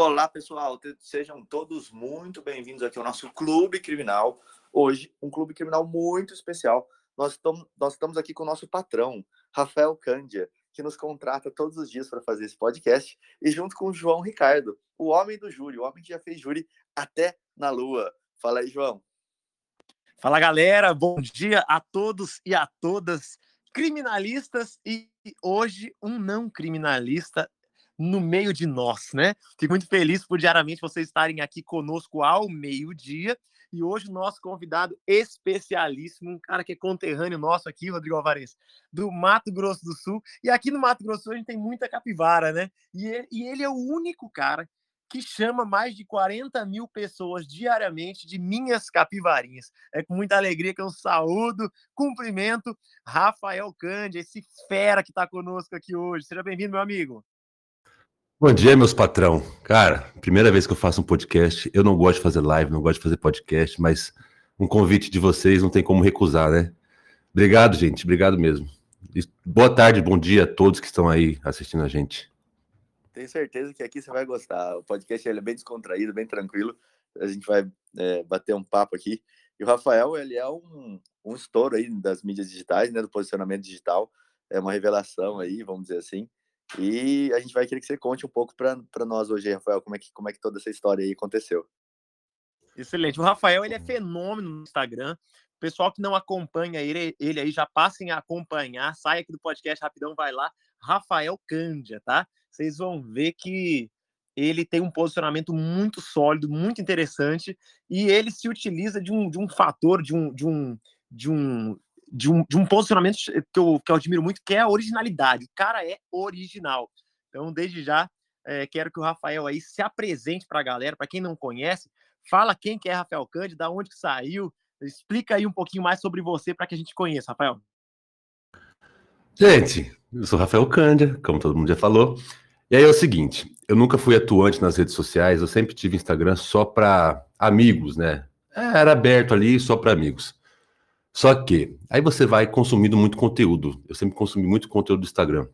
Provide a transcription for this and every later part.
Olá, pessoal. Sejam todos muito bem-vindos aqui ao nosso Clube Criminal. Hoje, um clube criminal muito especial. Nós estamos, nós estamos aqui com o nosso patrão, Rafael Cândia, que nos contrata todos os dias para fazer esse podcast, e junto com o João Ricardo, o homem do júri, o homem que já fez júri até na lua. Fala aí, João. Fala, galera. Bom dia a todos e a todas, criminalistas e hoje um não criminalista no meio de nós, né? Fico muito feliz por diariamente vocês estarem aqui conosco ao meio-dia. E hoje o nosso convidado especialíssimo, um cara que é conterrâneo nosso aqui, Rodrigo Alvarez, do Mato Grosso do Sul. E aqui no Mato Grosso do Sul a gente tem muita capivara, né? E ele, é o único cara que chama mais de 40 mil pessoas diariamente de minhas capivarinhas. É com muita alegria que eu saúdo, cumprimento Rafael Cândia, esse fera que está conosco aqui hoje. Seja bem-vindo, meu amigo. Bom dia, meus patrão. Cara, primeira vez que eu faço um podcast. Eu não gosto de fazer live, não gosto de fazer podcast, mas um convite de vocês não tem como recusar, né? Obrigado, gente. Obrigado mesmo. boa tarde, bom dia a todos que estão aí assistindo a gente. Tenho certeza que aqui você vai gostar. O podcast ele é bem descontraído, bem tranquilo. A gente vai é, bater um papo aqui. E o Rafael, ele é um, um estouro aí das mídias digitais, né? Do posicionamento digital. É uma revelação aí, vamos dizer assim. E a gente vai querer que você conte um pouco para nós hoje, Rafael, como é, que, como é que toda essa história aí aconteceu. Excelente. O Rafael, ele é fenômeno no Instagram. O pessoal que não acompanha ele, ele aí, já passem a acompanhar. Sai aqui do podcast rapidão, vai lá. Rafael Cândia, tá? Vocês vão ver que ele tem um posicionamento muito sólido, muito interessante, e ele se utiliza de um, de um fator, de um, de um, de um de um, de um posicionamento que eu, que eu admiro muito, que é a originalidade. O cara é original. Então, desde já, é, quero que o Rafael aí se apresente para a galera, para quem não conhece, fala quem que é Rafael Cândido, da onde que saiu, explica aí um pouquinho mais sobre você para que a gente conheça, Rafael. Gente, eu sou Rafael Cândia, como todo mundo já falou. E aí é o seguinte, eu nunca fui atuante nas redes sociais, eu sempre tive Instagram só para amigos, né? Era aberto ali só para amigos. Só que aí você vai consumindo muito conteúdo. Eu sempre consumi muito conteúdo do Instagram.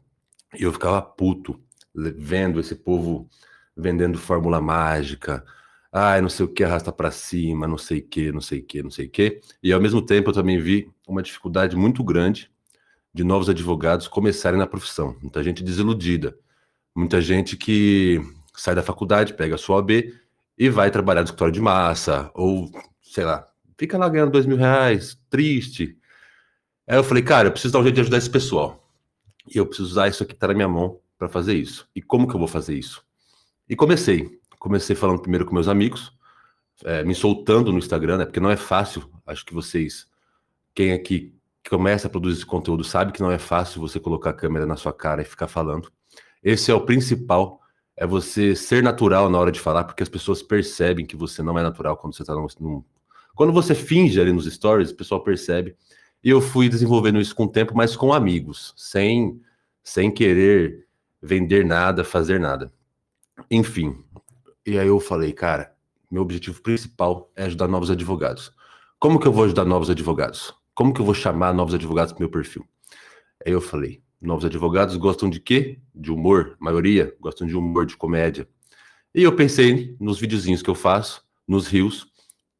E eu ficava puto vendo esse povo vendendo fórmula mágica. Ai, não sei o que arrasta para cima, não sei o que, não sei o que, não sei o que. E ao mesmo tempo eu também vi uma dificuldade muito grande de novos advogados começarem na profissão. Muita gente desiludida. Muita gente que sai da faculdade, pega a sua OAB e vai trabalhar no escritório de massa, ou sei lá, fica lá ganhando dois mil reais, triste. Aí eu falei, cara, eu preciso dar um jeito de ajudar esse pessoal. E eu preciso usar isso aqui que tá na minha mão para fazer isso. E como que eu vou fazer isso? E comecei. Comecei falando primeiro com meus amigos, é, me soltando no Instagram, né? Porque não é fácil. Acho que vocês, quem aqui começa a produzir esse conteúdo, sabe que não é fácil você colocar a câmera na sua cara e ficar falando. Esse é o principal, é você ser natural na hora de falar, porque as pessoas percebem que você não é natural quando você está num, quando você finge ali nos stories, o pessoal percebe. E eu fui desenvolvendo isso com o tempo, mas com amigos, sem, sem querer vender nada, fazer nada. Enfim. E aí eu falei, cara, meu objetivo principal é ajudar novos advogados. Como que eu vou ajudar novos advogados? Como que eu vou chamar novos advogados para meu perfil? Aí eu falei, novos advogados gostam de quê? De humor, a maioria gostam de humor, de comédia. E eu pensei nos videozinhos que eu faço, nos rios,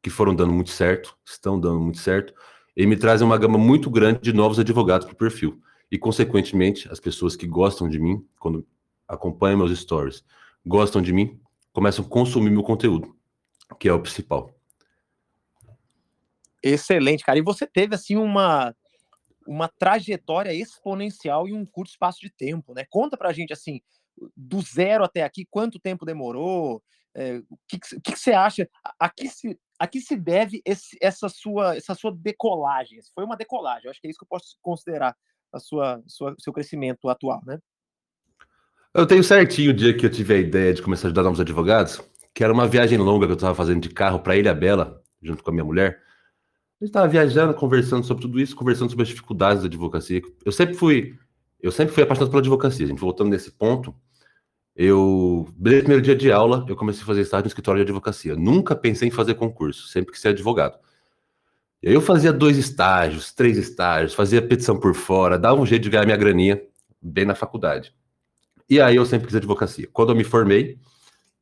que foram dando muito certo, estão dando muito certo, e me trazem uma gama muito grande de novos advogados para o perfil. E, consequentemente, as pessoas que gostam de mim, quando acompanham meus stories, gostam de mim, começam a consumir meu conteúdo, que é o principal. Excelente, cara. E você teve, assim, uma, uma trajetória exponencial em um curto espaço de tempo, né? Conta pra gente, assim, do zero até aqui, quanto tempo demorou? É, o que, que, que, você acha? A, a, que se, a que se deve esse, essa, sua, essa sua decolagem? Foi uma decolagem, eu acho que é isso que eu posso considerar a sua, sua seu crescimento atual, né? Eu tenho certinho o dia que eu tive a ideia de começar a ajudar novos advogados, que era uma viagem longa que eu estava fazendo de carro para Ilha Bela, junto com a minha mulher. A gente estava viajando, conversando sobre tudo isso, conversando sobre as dificuldades da advocacia. Eu sempre fui, eu sempre fui apaixonado pela advocacia. A gente voltando nesse ponto, eu, desde o primeiro dia de aula, eu comecei a fazer estágio no escritório de advocacia. Nunca pensei em fazer concurso, sempre quis ser advogado. Eu fazia dois estágios, três estágios, fazia petição por fora, dava um jeito de ganhar minha graninha bem na faculdade. E aí eu sempre quis advocacia. Quando eu me formei,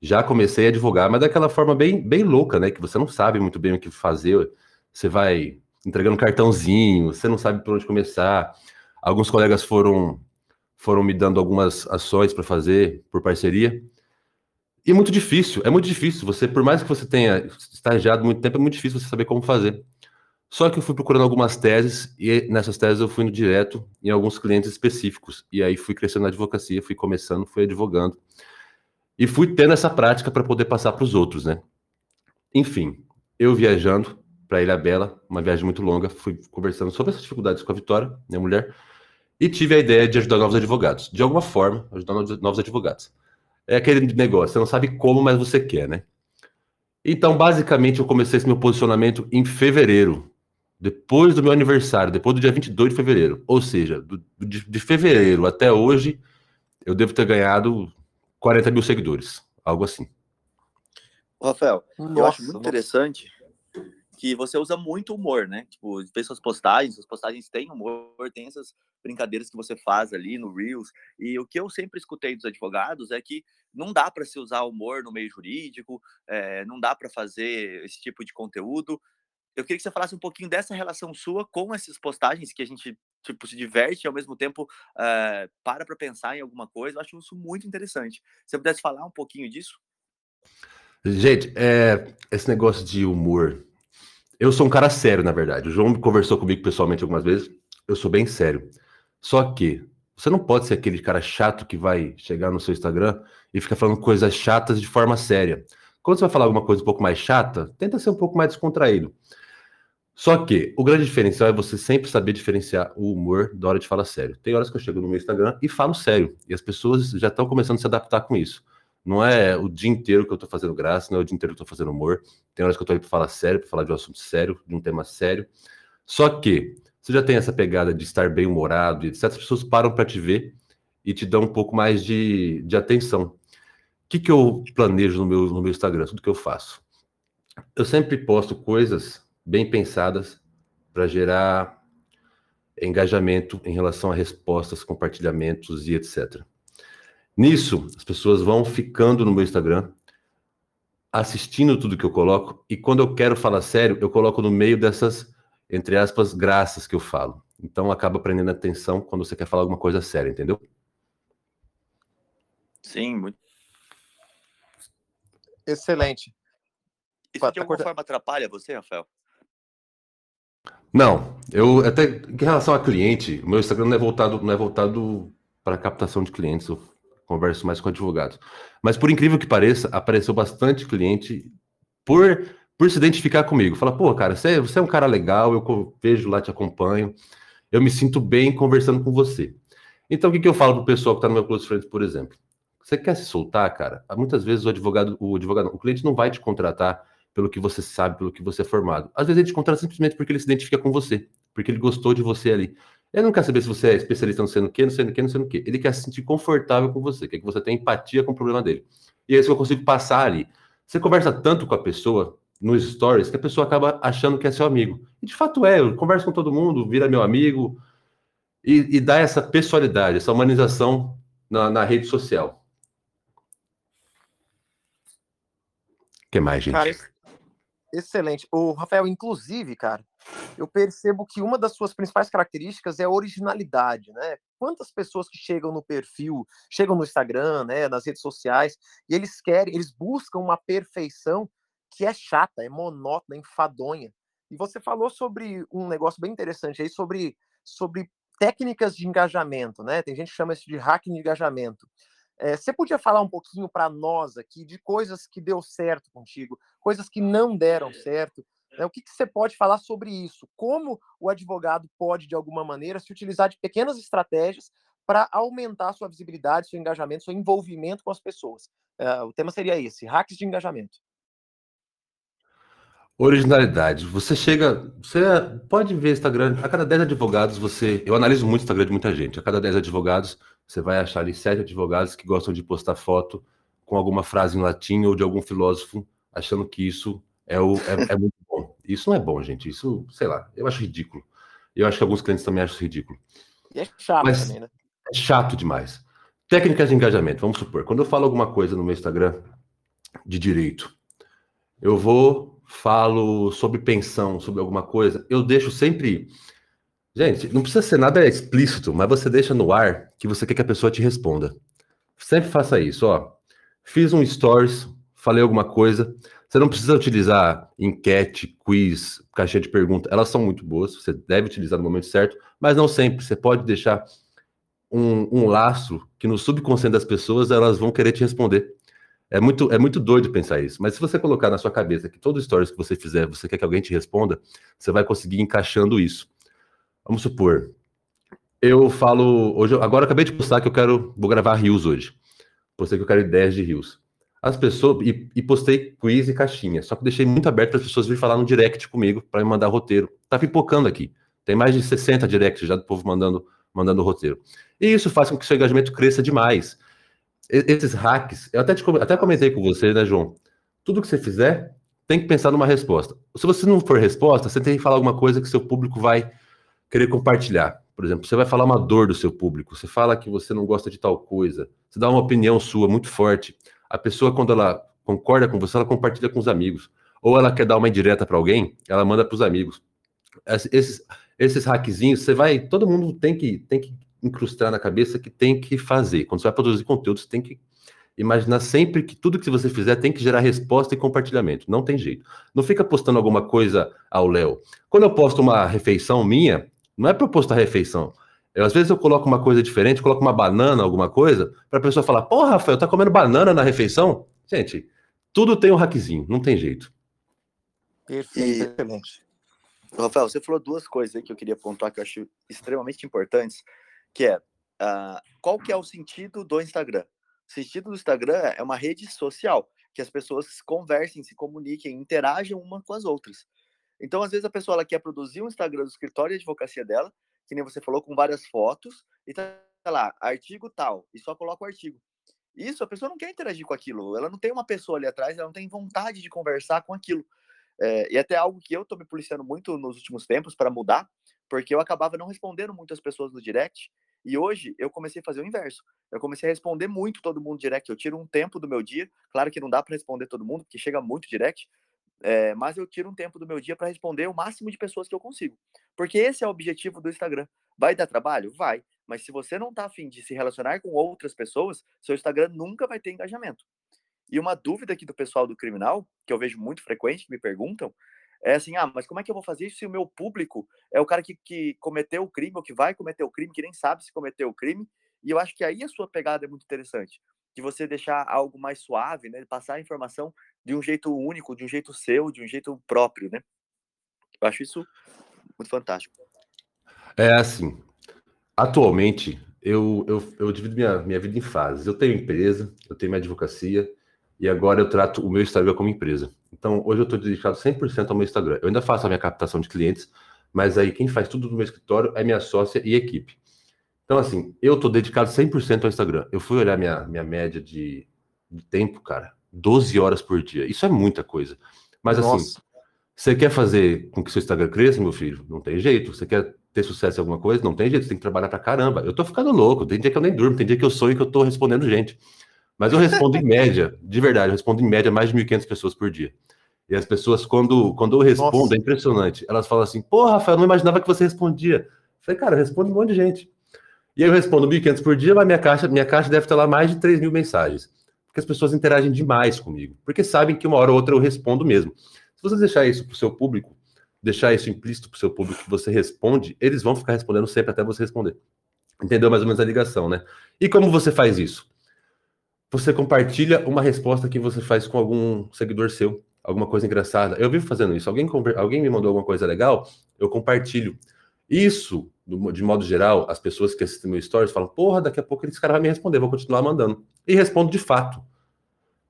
já comecei a advogar, mas daquela forma bem, bem louca, né? Que você não sabe muito bem o que fazer. Você vai entregando cartãozinho, você não sabe por onde começar. Alguns colegas foram foram me dando algumas ações para fazer por parceria. E é muito difícil, é muito difícil. Você, por mais que você tenha estagiado muito tempo, é muito difícil você saber como fazer. Só que eu fui procurando algumas teses e nessas teses eu fui no direto em alguns clientes específicos. E aí fui crescendo na advocacia, fui começando, fui advogando. E fui tendo essa prática para poder passar para os outros, né? Enfim, eu viajando para Ilha Bela, uma viagem muito longa, fui conversando sobre essas dificuldades com a Vitória, minha mulher, e tive a ideia de ajudar novos advogados. De alguma forma, ajudar novos advogados. É aquele negócio, você não sabe como, mas você quer, né? Então, basicamente, eu comecei esse meu posicionamento em fevereiro, depois do meu aniversário, depois do dia 22 de fevereiro. Ou seja, do, de, de fevereiro até hoje, eu devo ter ganhado 40 mil seguidores, algo assim. Rafael, Nossa, eu acho muito interessante que você usa muito humor, né? Tipo, vê suas postagens, suas postagens têm humor, tem essas brincadeiras que você faz ali no Reels. E o que eu sempre escutei dos advogados é que não dá para se usar humor no meio jurídico, é, não dá para fazer esse tipo de conteúdo. Eu queria que você falasse um pouquinho dessa relação sua com essas postagens que a gente tipo se diverte e ao mesmo tempo é, para para pensar em alguma coisa. Eu acho isso muito interessante. Se você pudesse falar um pouquinho disso? Gente, é, esse negócio de humor eu sou um cara sério, na verdade. O João conversou comigo pessoalmente algumas vezes. Eu sou bem sério. Só que você não pode ser aquele cara chato que vai chegar no seu Instagram e ficar falando coisas chatas de forma séria. Quando você vai falar alguma coisa um pouco mais chata, tenta ser um pouco mais descontraído. Só que o grande diferencial é você sempre saber diferenciar o humor da hora de falar sério. Tem horas que eu chego no meu Instagram e falo sério, e as pessoas já estão começando a se adaptar com isso. Não é o dia inteiro que eu tô fazendo graça, não é o dia inteiro que eu tô fazendo humor. Tem horas que eu tô aí pra falar sério, pra falar de um assunto sério, de um tema sério. Só que você já tem essa pegada de estar bem humorado, e certas pessoas param para te ver e te dão um pouco mais de, de atenção. O que, que eu planejo no meu, no meu Instagram? Tudo que eu faço. Eu sempre posto coisas bem pensadas para gerar engajamento em relação a respostas, compartilhamentos e etc. Nisso, as pessoas vão ficando no meu Instagram, assistindo tudo que eu coloco, e quando eu quero falar sério, eu coloco no meio dessas, entre aspas, graças que eu falo. Então acaba prendendo atenção quando você quer falar alguma coisa séria, entendeu? Sim, muito. Excelente. Isso de alguma forma atrapalha você, Rafael? Não, eu até em relação a cliente, o meu Instagram não é voltado, não é voltado para captação de clientes. Eu converso mais com advogados. Mas por incrível que pareça, apareceu bastante cliente por, por se identificar comigo. Fala, pô, cara, você, você é um cara legal, eu vejo lá, te acompanho, eu me sinto bem conversando com você. Então, o que, que eu falo pro pessoal que está no meu close friends, por exemplo? Você quer se soltar, cara? Muitas vezes o advogado, o advogado, o cliente não vai te contratar pelo que você sabe, pelo que você é formado. Às vezes ele te contrata simplesmente porque ele se identifica com você, porque ele gostou de você ali. Ele não quer saber se você é especialista no sendo o quê, no sendo o quê, no sendo o quê. Ele quer se sentir confortável com você, quer que você tenha empatia com o problema dele. E é isso que eu consigo passar ali. Você conversa tanto com a pessoa nos stories que a pessoa acaba achando que é seu amigo. E de fato é, eu converso com todo mundo, vira meu amigo e, e dá essa pessoalidade, essa humanização na, na rede social. O que mais, gente? Cara, excelente. O Rafael, inclusive, cara, eu percebo que uma das suas principais características é a originalidade, né? Quantas pessoas que chegam no perfil, chegam no Instagram, né, nas redes sociais, e eles querem, eles buscam uma perfeição que é chata, é monótona, enfadonha. E você falou sobre um negócio bem interessante aí sobre sobre técnicas de engajamento, né? Tem gente que chama isso de hacking de engajamento. É, você podia falar um pouquinho para nós aqui de coisas que deu certo contigo, coisas que não deram certo, né? O que, que você pode falar sobre isso? Como o advogado pode, de alguma maneira, se utilizar de pequenas estratégias para aumentar sua visibilidade, seu engajamento, seu envolvimento com as pessoas? Uh, o tema seria esse: hacks de engajamento. Originalidade. Você chega, você pode ver Instagram, a cada 10 advogados você, eu analiso muito o Instagram de muita gente. A cada 10 advogados, você vai achar ali sete advogados que gostam de postar foto com alguma frase em latim ou de algum filósofo, achando que isso é, o, é, é muito isso não é bom, gente. Isso, sei lá, eu acho ridículo. Eu acho que alguns clientes também acham ridículo. E é chato Mas também, né? É chato demais. Técnicas de engajamento, vamos supor. Quando eu falo alguma coisa no meu Instagram, de direito. Eu vou, falo sobre pensão, sobre alguma coisa, eu deixo sempre. Gente, não precisa ser nada explícito, mas você deixa no ar que você quer que a pessoa te responda. Sempre faça isso, ó. Fiz um stories, falei alguma coisa. Você não precisa utilizar enquete, quiz, caixinha de pergunta. Elas são muito boas, você deve utilizar no momento certo, mas não sempre. Você pode deixar um, um laço que no subconsciente das pessoas elas vão querer te responder. É muito, é muito doido pensar isso. Mas se você colocar na sua cabeça que todo stories que você fizer, você quer que alguém te responda, você vai conseguir encaixando isso. Vamos supor, eu falo hoje, agora acabei de postar que eu quero, vou gravar rios hoje. Postei que eu quero ideias de rios. As pessoas e, e postei quiz e caixinha. Só que deixei muito aberto para as pessoas virem falar no direct comigo para me mandar roteiro. Tá pipocando aqui. Tem mais de 60 directs já do povo mandando mandando roteiro. E isso faz com que seu engajamento cresça demais esses hacks, eu até, te, até comentei com você, né, João? Tudo que você fizer, tem que pensar numa resposta. Se você não for resposta, você tem que falar alguma coisa que seu público vai querer compartilhar. Por exemplo, você vai falar uma dor do seu público, você fala que você não gosta de tal coisa, você dá uma opinião sua muito forte. A pessoa, quando ela concorda com você, ela compartilha com os amigos. Ou ela quer dar uma indireta para alguém, ela manda para os amigos. Esses, esses hackzinhos, você vai. Todo mundo tem que, tem que incrustar na cabeça que tem que fazer. Quando você vai produzir conteúdo, você tem que imaginar sempre que tudo que você fizer tem que gerar resposta e compartilhamento. Não tem jeito. Não fica postando alguma coisa ao Léo. Quando eu posto uma refeição minha, não é para eu postar refeição. Eu, às vezes eu coloco uma coisa diferente, coloco uma banana, alguma coisa, para a pessoa falar: Pô, Rafael, tá comendo banana na refeição? Gente, tudo tem um hackzinho, não tem jeito. Perfeito, excelente. Rafael, você falou duas coisas aí que eu queria pontuar que eu acho extremamente importantes que é uh, qual que é o sentido do Instagram? O sentido do Instagram é uma rede social que as pessoas conversem, se comuniquem, interajam uma com as outras. Então, às vezes a pessoa ela quer produzir um Instagram do escritório de advocacia dela, que nem você falou, com várias fotos, e tá lá, artigo tal, e só coloca o artigo. Isso, a pessoa não quer interagir com aquilo, ela não tem uma pessoa ali atrás, ela não tem vontade de conversar com aquilo. É, e até algo que eu tô me policiando muito nos últimos tempos para mudar, porque eu acabava não respondendo muitas pessoas no direct, e hoje eu comecei a fazer o inverso. Eu comecei a responder muito todo mundo direct. Eu tiro um tempo do meu dia. Claro que não dá para responder todo mundo, porque chega muito direct. É, mas eu tiro um tempo do meu dia para responder o máximo de pessoas que eu consigo. Porque esse é o objetivo do Instagram. Vai dar trabalho? Vai. Mas se você não está afim de se relacionar com outras pessoas, seu Instagram nunca vai ter engajamento. E uma dúvida aqui do pessoal do criminal, que eu vejo muito frequente, que me perguntam, é assim, ah, mas como é que eu vou fazer isso se o meu público é o cara que, que cometeu o crime ou que vai cometer o crime, que nem sabe se cometeu o crime? E eu acho que aí a sua pegada é muito interessante, de você deixar algo mais suave, né? Passar a informação de um jeito único, de um jeito seu, de um jeito próprio, né? Eu acho isso muito fantástico. É assim, atualmente eu, eu, eu divido minha, minha vida em fases. Eu tenho empresa, eu tenho minha advocacia, e agora eu trato o meu Instagram como empresa. Então, hoje eu estou dedicado 100% ao meu Instagram. Eu ainda faço a minha captação de clientes, mas aí quem faz tudo no meu escritório é minha sócia e equipe. Então, assim, eu estou dedicado 100% ao Instagram. Eu fui olhar minha, minha média de, de, tempo, cara, 12 horas por dia. Isso é muita coisa. Mas, assim, Nossa. assim, você quer fazer com que seu Instagram cresça, meu filho? Não tem jeito. Você quer ter sucesso em alguma coisa? Não tem jeito. Você tem que trabalhar pra caramba. Eu tô ficando louco. Tem dia que eu nem durmo, tem dia que eu sonho que eu tô respondendo gente. Mas eu respondo em média, de verdade, eu respondo em média mais de 1.500 pessoas por dia. E as pessoas, quando, quando eu respondo, Nossa. é impressionante. Elas falam assim: pô, Rafael, não imaginava que você respondia. Eu falei, cara, responde um monte de gente. E aí eu respondo 1.500 por dia, mas minha caixa, minha caixa deve ter lá mais de 3 mil mensagens. Porque as pessoas interagem demais comigo. Porque sabem que uma hora ou outra eu respondo mesmo. Se você deixar isso para o seu público, deixar isso implícito para o seu público que você responde, eles vão ficar respondendo sempre até você responder. Entendeu mais ou menos a ligação, né? E como você faz isso? Você compartilha uma resposta que você faz com algum seguidor seu, alguma coisa engraçada. Eu vivo fazendo isso. Alguém, alguém me mandou alguma coisa legal, eu compartilho. Isso, de modo geral, as pessoas que assistem meu stories falam: porra, daqui a pouco esse cara vai me responder, vou continuar mandando. E respondo de fato.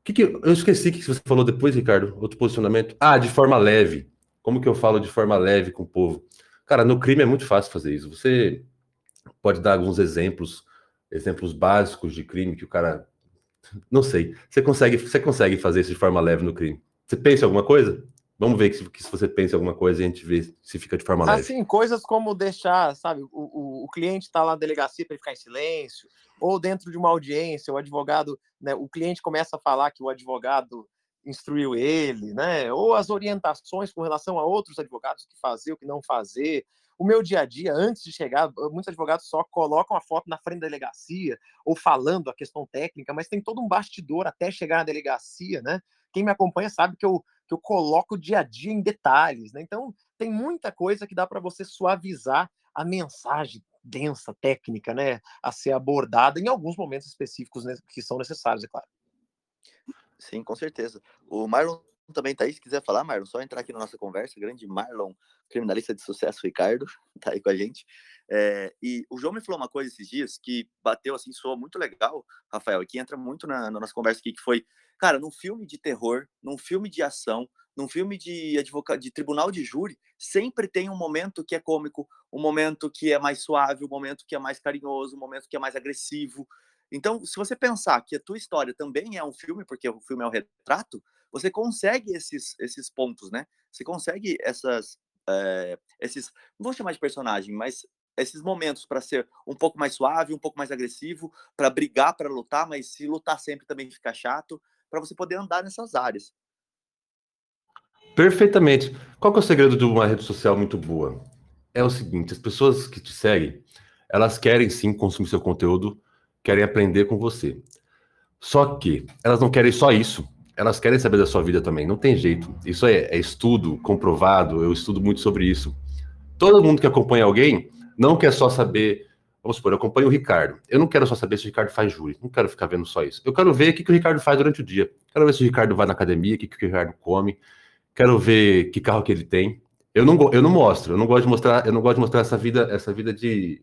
Que que, eu esqueci que você falou depois, Ricardo, outro posicionamento. Ah, de forma leve. Como que eu falo de forma leve com o povo? Cara, no crime é muito fácil fazer isso. Você pode dar alguns exemplos, exemplos básicos de crime que o cara não sei. Você consegue, você consegue fazer isso de forma leve no crime? Você pensa em alguma coisa? Vamos ver que, se você pensa em alguma coisa e a gente vê se fica de forma leve. Assim, coisas como deixar, sabe, o, o, o cliente está lá na delegacia para ficar em silêncio, ou dentro de uma audiência, o advogado, né, o cliente começa a falar que o advogado instruiu ele, né? Ou as orientações com relação a outros advogados, o que fazer, o que não fazer. O meu dia a dia, antes de chegar, muitos advogados só colocam a foto na frente da delegacia ou falando a questão técnica, mas tem todo um bastidor até chegar na delegacia, né? Quem me acompanha sabe que eu, que eu coloco o dia a dia em detalhes, né? Então, tem muita coisa que dá para você suavizar a mensagem densa, técnica, né? A ser abordada em alguns momentos específicos né, que são necessários, é claro. Sim, com certeza. O Marlon também tá aí, se quiser falar, Marlon, só entrar aqui na nossa conversa, grande Marlon, criminalista de sucesso, Ricardo, tá aí com a gente. É, e o João me falou uma coisa esses dias que bateu assim, soou muito legal, Rafael, e que entra muito na, na nossa conversa aqui, que foi, cara, num filme de terror, num filme de ação, num filme de advogado, de tribunal de júri, sempre tem um momento que é cômico, um momento que é mais suave, um momento que é mais carinhoso, um momento que é mais agressivo. Então, se você pensar que a tua história também é um filme, porque o filme é um retrato, você consegue esses, esses pontos, né? Você consegue essas, é, esses, não vou chamar de personagem, mas esses momentos para ser um pouco mais suave, um pouco mais agressivo, para brigar, para lutar, mas se lutar sempre também fica chato, para você poder andar nessas áreas. Perfeitamente. Qual é o segredo de uma rede social muito boa? É o seguinte, as pessoas que te seguem, elas querem sim consumir seu conteúdo querem aprender com você. Só que elas não querem só isso, elas querem saber da sua vida também. Não tem jeito. Isso é, é estudo comprovado, eu estudo muito sobre isso. Todo mundo que acompanha alguém não quer só saber. Vamos supor, eu acompanho o Ricardo. Eu não quero só saber se o Ricardo faz júri. Não quero ficar vendo só isso. Eu quero ver o que, que o Ricardo faz durante o dia. Quero ver se o Ricardo vai na academia, o que, que o Ricardo come. Quero ver que carro que ele tem. Eu não, eu não mostro. Eu não gosto de mostrar. Eu não gosto de mostrar essa vida, essa vida de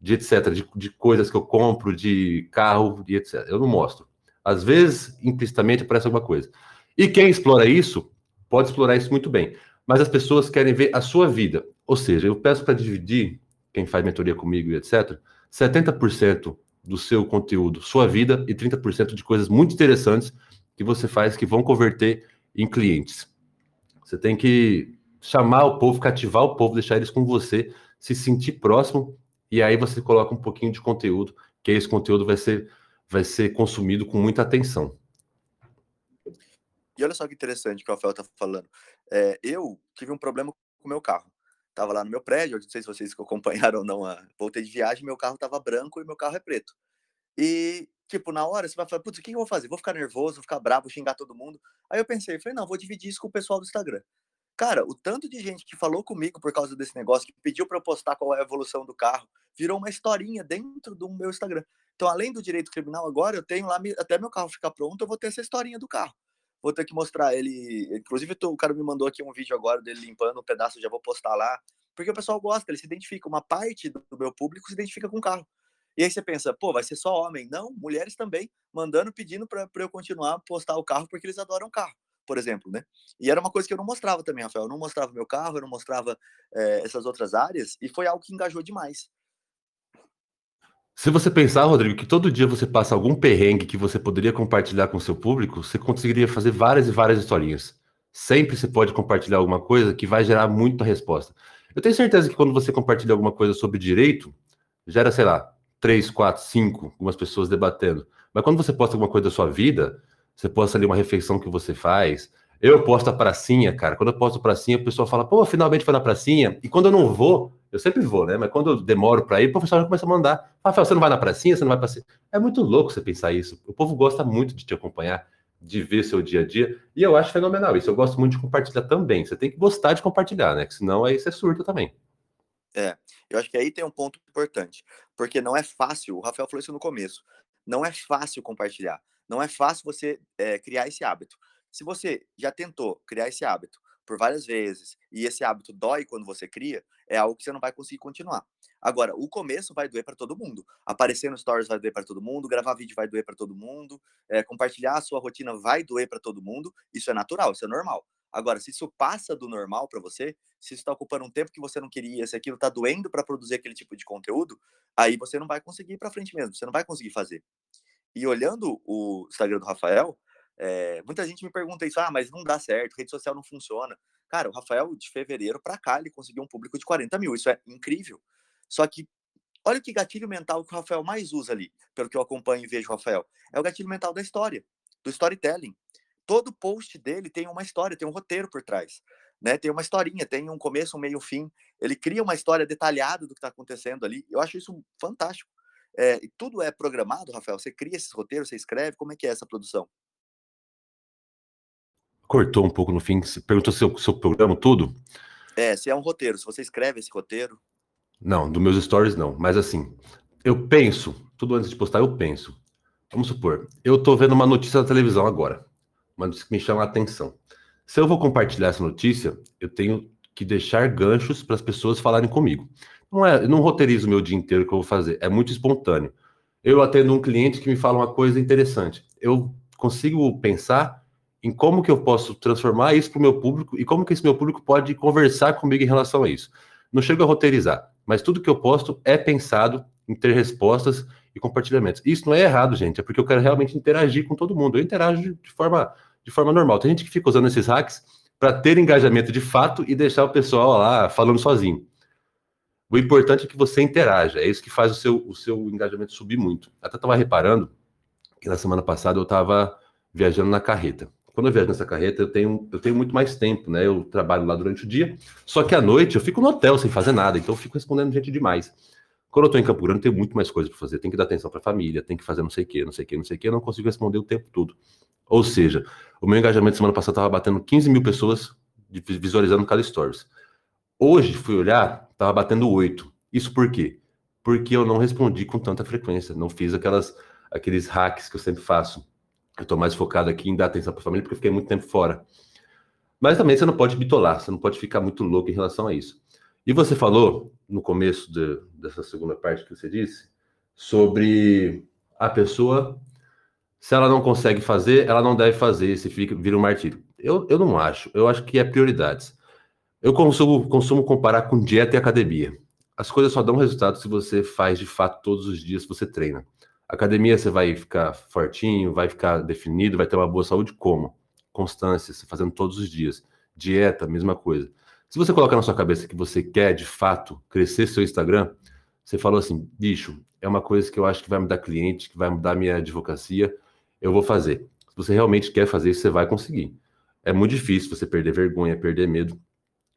de etc, de, de coisas que eu compro, de carro e etc. Eu não mostro. Às vezes, implicitamente, aparece alguma coisa. E quem explora isso, pode explorar isso muito bem. Mas as pessoas querem ver a sua vida. Ou seja, eu peço para dividir, quem faz mentoria comigo e etc., 70% do seu conteúdo, sua vida, e 30% de coisas muito interessantes que você faz que vão converter em clientes. Você tem que chamar o povo, cativar o povo, deixar eles com você, se sentir próximo e aí você coloca um pouquinho de conteúdo, que esse conteúdo vai ser, vai ser consumido com muita atenção. E olha só que interessante que o Rafael está falando. É, eu tive um problema com o meu carro. Tava lá no meu prédio, não sei se vocês acompanharam ou não, a... voltei de viagem, meu carro tava branco e meu carro é preto. E, tipo, na hora você vai falar, putz, o que eu vou fazer? Vou ficar nervoso, vou ficar bravo, xingar todo mundo. Aí eu pensei, falei, não, vou dividir isso com o pessoal do Instagram. Cara, o tanto de gente que falou comigo por causa desse negócio, que pediu para eu postar qual é a evolução do carro, virou uma historinha dentro do meu Instagram. Então, além do direito criminal, agora eu tenho lá, até meu carro ficar pronto, eu vou ter essa historinha do carro. Vou ter que mostrar ele. Inclusive, o cara me mandou aqui um vídeo agora dele limpando um pedaço, já vou postar lá. Porque o pessoal gosta, ele se identifica. Uma parte do meu público se identifica com o carro. E aí você pensa, pô, vai ser só homem. Não, mulheres também, mandando, pedindo para eu continuar a postar o carro, porque eles adoram carro por exemplo, né? E era uma coisa que eu não mostrava também, Rafael. Eu não mostrava meu carro, eu não mostrava é, essas outras áreas, e foi algo que engajou demais. Se você pensar, Rodrigo, que todo dia você passa algum perrengue que você poderia compartilhar com o seu público, você conseguiria fazer várias e várias historinhas. Sempre você pode compartilhar alguma coisa que vai gerar muita resposta. Eu tenho certeza que quando você compartilha alguma coisa sobre direito, gera, sei lá, três, quatro, cinco, algumas pessoas debatendo. Mas quando você posta alguma coisa da sua vida, você posta ali uma refeição que você faz. Eu posto a pracinha, cara. Quando eu posto pracinha, o pessoal fala, pô, finalmente foi na pracinha. E quando eu não vou, eu sempre vou, né? Mas quando eu demoro para ir, o professor já começa a mandar. Rafael, você não vai na pracinha? Você não vai pra... É muito louco você pensar isso. O povo gosta muito de te acompanhar, de ver seu dia a dia. E eu acho fenomenal isso. Eu gosto muito de compartilhar também. Você tem que gostar de compartilhar, né? Que senão aí você surta também. É, eu acho que aí tem um ponto importante. Porque não é fácil, o Rafael falou isso no começo, não é fácil compartilhar. Não é fácil você é, criar esse hábito. Se você já tentou criar esse hábito por várias vezes e esse hábito dói quando você cria, é algo que você não vai conseguir continuar. Agora, o começo vai doer para todo mundo. Aparecer no stories vai doer para todo mundo, gravar vídeo vai doer para todo mundo, é, compartilhar a sua rotina vai doer para todo mundo. Isso é natural, isso é normal. Agora, se isso passa do normal para você, se isso está ocupando um tempo que você não queria, se aquilo está doendo para produzir aquele tipo de conteúdo, aí você não vai conseguir ir para frente mesmo, você não vai conseguir fazer. E olhando o Instagram do Rafael, É, muita gente me pergunta isso, ah, mas não dá certo, rede social não funciona. Cara, o Rafael, de fevereiro para cá, ele conseguiu um público de 40 mil, isso é incrível. Só que, olha que gatilho mental que o Rafael mais usa ali, pelo que eu acompanho e vejo o Rafael. É o gatilho mental da história, do storytelling. Todo post dele tem uma história, tem um roteiro por trás. Né, tem uma historinha, tem um começo, um meio, um fim. Ele cria uma história detalhada do que está acontecendo ali. Eu acho isso fantástico. É, tudo é programado, Rafael? Você cria esses roteiros, você escreve? Como é que é essa produção? Cortou um pouco no fim. Perguntou se eu, se eu programo tudo? É, se é um roteiro, se você escreve esse roteiro. Não, dos meus stories não. Mas assim, eu penso, tudo antes de postar, eu penso. Vamos supor, eu tô vendo uma notícia da televisão agora, uma notícia que me chama a atenção. Se eu vou compartilhar essa notícia, eu tenho que deixar ganchos para as pessoas falarem comigo. Não é, eu não roteirizo o meu dia inteiro que eu vou fazer, é muito espontâneo. Eu atendo um cliente que me fala uma coisa interessante. Eu consigo pensar em como que eu posso transformar isso para o meu público e como que esse meu público pode conversar comigo em relação a isso. Não chego a roteirizar, mas tudo que eu posto é pensado em ter respostas e compartilhamentos. Isso não é errado, gente, é porque eu quero realmente interagir com todo mundo. Eu interajo de forma, de forma normal. Tem gente que fica usando esses hacks para ter engajamento de fato e deixar o pessoal lá falando sozinho. O importante é que você interaja, é isso que faz o seu, o seu engajamento subir muito. Até estava reparando que na semana passada eu estava viajando na carreta quando eu viajo nessa carreta, eu tenho, eu tenho muito mais tempo, né? Eu trabalho lá durante o dia, só que à noite eu fico no hotel sem fazer nada, então eu fico respondendo gente demais. Quando eu tô em Campo Grande, tem muito mais coisa para fazer. Tem que dar atenção para a família, tem que fazer não sei o quê, não sei o quê, não sei o quê. Eu não consigo responder o tempo todo. Ou seja, o meu engajamento semana passada estava batendo 15 mil pessoas visualizando cada stories. Hoje, fui olhar, estava batendo 8. Isso por quê? Porque eu não respondi com tanta frequência. Não fiz aquelas, aqueles hacks que eu sempre faço eu estou mais focado aqui em dar atenção para a família porque eu fiquei muito tempo fora. Mas também você não pode bitolar, você não pode ficar muito louco em relação a isso. E você falou no começo de, dessa segunda parte que você disse sobre a pessoa, se ela não consegue fazer, ela não deve fazer, se fica, vira um martírio. Eu, eu não acho, eu acho que é prioridades. Eu consumo, consumo comparar com dieta e academia. As coisas só dão resultado se você faz de fato todos os dias, se você treina. Academia você vai ficar fortinho, vai ficar definido, vai ter uma boa saúde como? Constância, você fazendo todos os dias. Dieta, mesma coisa. Se você colocar na sua cabeça que você quer de fato crescer seu Instagram, você falou assim, bicho, é uma coisa que eu acho que vai me dar cliente, que vai mudar minha advocacia, eu vou fazer. Se você realmente quer fazer isso, você vai conseguir. É muito difícil você perder vergonha, perder medo,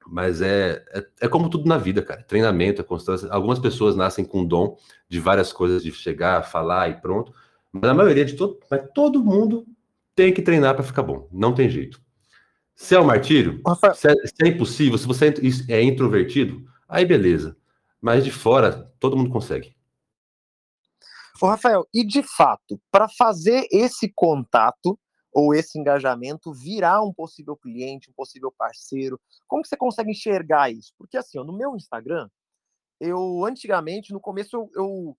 mas é, é, é, como tudo na vida, cara. Treinamento, é constância. Algumas pessoas nascem com dom de várias coisas, de chegar, falar e pronto. Mas a maioria de todo, mas todo mundo tem que treinar para ficar bom. Não tem jeito. Se é um martírio, se é, se é, impossível, se você é, é introvertido, aí beleza. Mas de fora, todo mundo consegue. Ô, Rafael, e de fato, para fazer esse contato, ou esse engajamento virar um possível cliente, um possível parceiro? Como que você consegue enxergar isso? Porque assim, ó, no meu Instagram, eu antigamente, no começo, eu, eu,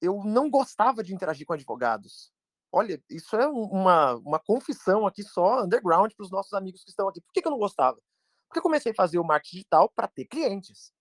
eu não gostava de interagir com advogados. Olha, isso é uma, uma confissão aqui só underground para os nossos amigos que estão aqui. Por que, que eu não gostava? Porque eu comecei a fazer o marketing digital para ter clientes.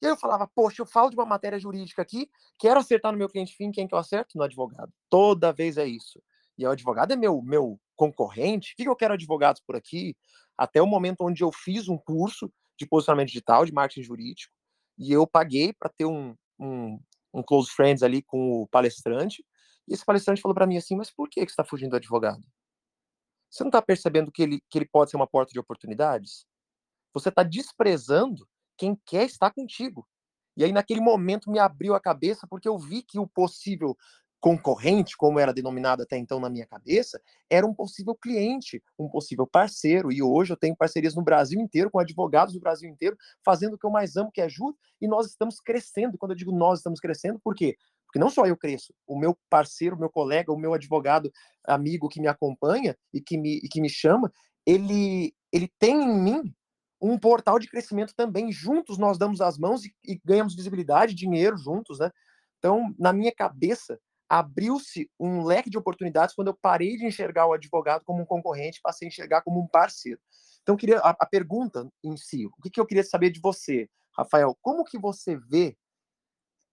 E aí eu falava, poxa, eu falo de uma matéria jurídica aqui, quero acertar no meu cliente fim, quem que eu acerto? No advogado. Toda vez é isso e o advogado é meu, meu concorrente, o que, eu quero advogados por aqui? Até o momento onde eu fiz um curso de posicionamento digital, de marketing jurídico, e eu paguei para ter um, um, um, close friends ali com o palestrante, e esse palestrante falou para mim assim, mas por que, que você está fugindo do advogado? Você não está percebendo que ele, que ele pode ser uma porta de oportunidades? Você está desprezando quem quer estar contigo. E aí, naquele momento, me abriu a cabeça, porque eu vi que o possível concorrente, como era denominado até então na minha cabeça, era um possível cliente, um possível parceiro. E hoje eu tenho parcerias no Brasil inteiro, com advogados do Brasil inteiro, fazendo o que eu mais amo, que é ajuda, e nós estamos crescendo. Quando eu digo nós estamos crescendo, por quê? Porque não só eu cresço, o meu parceiro, o meu colega, o meu advogado amigo que me acompanha e que me, e que me chama, ele, ele tem em mim um portal de crescimento também. Juntos nós damos as mãos e, e ganhamos visibilidade, dinheiro juntos, né? Então, na minha cabeça, abriu-se um leque de oportunidades quando eu parei de enxergar o advogado como um concorrente, passei a enxergar como um parceiro. Então, queria a, a pergunta em si, o que, que eu queria saber de você, Rafael, como que você vê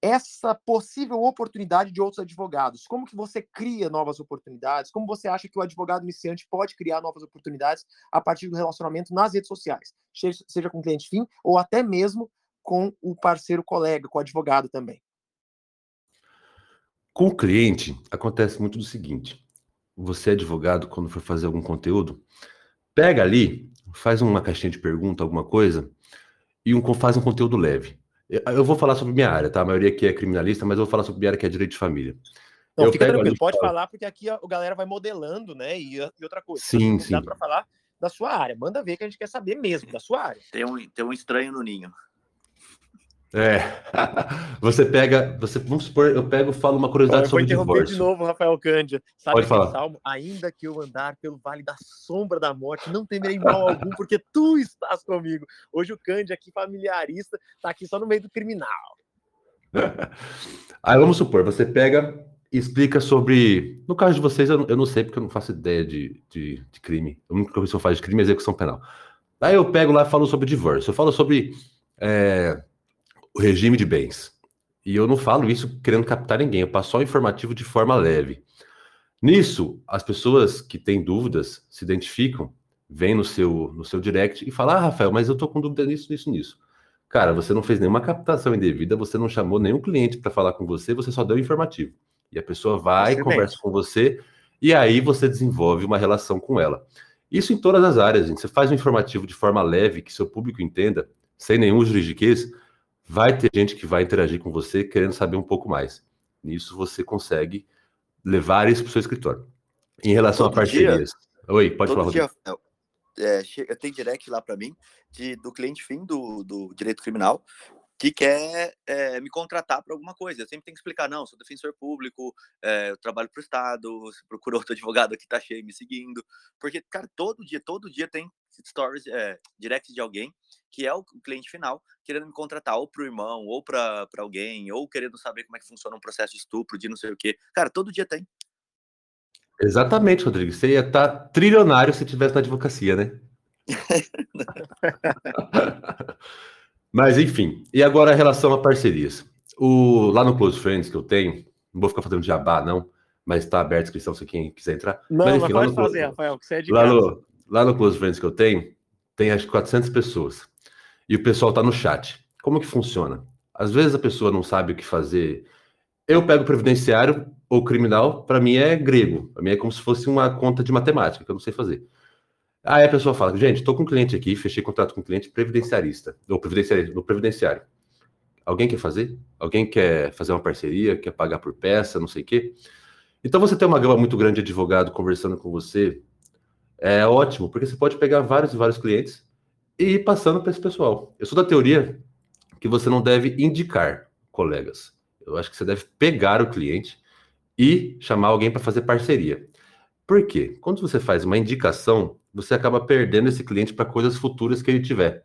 essa possível oportunidade de outros advogados. Como que você cria novas oportunidades? Como você acha que o advogado iniciante pode criar novas oportunidades a partir do relacionamento nas redes sociais, seja com o cliente fim ou até mesmo com o parceiro colega, com o advogado também? Com o cliente, acontece muito do seguinte: você, advogado, quando for fazer algum conteúdo, pega ali, faz uma caixinha de pergunta, alguma coisa, e um, faz um conteúdo leve. Eu vou falar sobre minha área, tá? A maioria aqui é criminalista, mas eu vou falar sobre minha área que é direito de família. Não, eu fica tranquilo, pode falar, porque aqui a, galera vai modelando, né? E, e outra coisa. Sim, sim. Dá para falar da sua área. Manda ver que a gente quer saber mesmo da sua área. Tem um, tem um estranho no ninho. É. Você pega, você, vamos supor, eu pego falo uma curiosidade sobre divórcio. de novo, Rafael Cândia. Sabe Pode falar. salmo? Ainda que eu andar pelo vale da sombra da morte, não temerei mal algum, porque tu estás comigo. Hoje o Cândia aqui, familiarista, tá aqui só no meio do criminal. Aí vamos supor, você pega e explica sobre. No caso de vocês, eu, eu não sei, porque eu não faço ideia de, de, de crime. A única coisa que eu faço de crime é execução penal. Aí eu pego lá e falo sobre divórcio. Eu falo sobre. É, o regime de bens. E eu não falo isso querendo captar ninguém, eu passo só o informativo de forma leve. Nisso, as pessoas que têm dúvidas se identificam, vêm no seu, no seu direct e falam: Ah, Rafael, mas eu tô com dúvida nisso, nisso, nisso. Cara, você não fez nenhuma captação indevida, você não chamou nenhum cliente para falar com você, você só deu informativo. E a pessoa vai, conversa com você, e aí você desenvolve uma relação com ela. Isso em todas as áreas, gente. Você faz um informativo de forma leve, que seu público entenda, sem nenhum juridiquês, vai ter gente que vai interagir com você querendo saber um pouco mais. Nisso você consegue levar isso para o seu escritório. Em relação todo a parcerias. Dia, Oi, pode falar. Dia, é, é, tem direct lá para mim de, do cliente fim do, do direito criminal que quer é, me contratar para alguma coisa. Eu sempre tenho que explicar, não, sou defensor público, é, eu trabalho para o Estado, procura outro advogado que tá cheio me seguindo. Porque, cara, todo dia, todo dia tem stories, é, direct de alguém que é o cliente final, querendo me contratar ou para o irmão, ou para alguém, ou querendo saber como é que funciona um processo de estupro, de não sei o quê. Cara, todo dia tem. Exatamente, Rodrigo. Você ia estar tá trilionário se tivesse na advocacia, né? Mas enfim, e agora a relação a parcerias. O, lá no Close Friends que eu tenho, não vou ficar fazendo jabá, não, mas está aberta a inscrição se quem quiser entrar. Não, mas, enfim, mas pode fazer, Rafael, que você é de lá no, lá no Close Friends que eu tenho, tem acho que 400 pessoas. E o pessoal está no chat. Como que funciona? Às vezes a pessoa não sabe o que fazer. Eu pego previdenciário ou criminal, para mim é grego. Para mim é como se fosse uma conta de matemática, que eu não sei fazer. Aí a pessoa fala, gente, estou com um cliente aqui, fechei contrato com um cliente previdenciarista, ou previdenciário, no previdenciário. Alguém quer fazer? Alguém quer fazer uma parceria, quer pagar por peça, não sei o quê? Então você tem uma gama muito grande de advogado conversando com você, é ótimo, porque você pode pegar vários e vários clientes e ir passando para esse pessoal. Eu sou da teoria que você não deve indicar colegas. Eu acho que você deve pegar o cliente e chamar alguém para fazer parceria. Por quê? Quando você faz uma indicação, você acaba perdendo esse cliente para coisas futuras que ele tiver.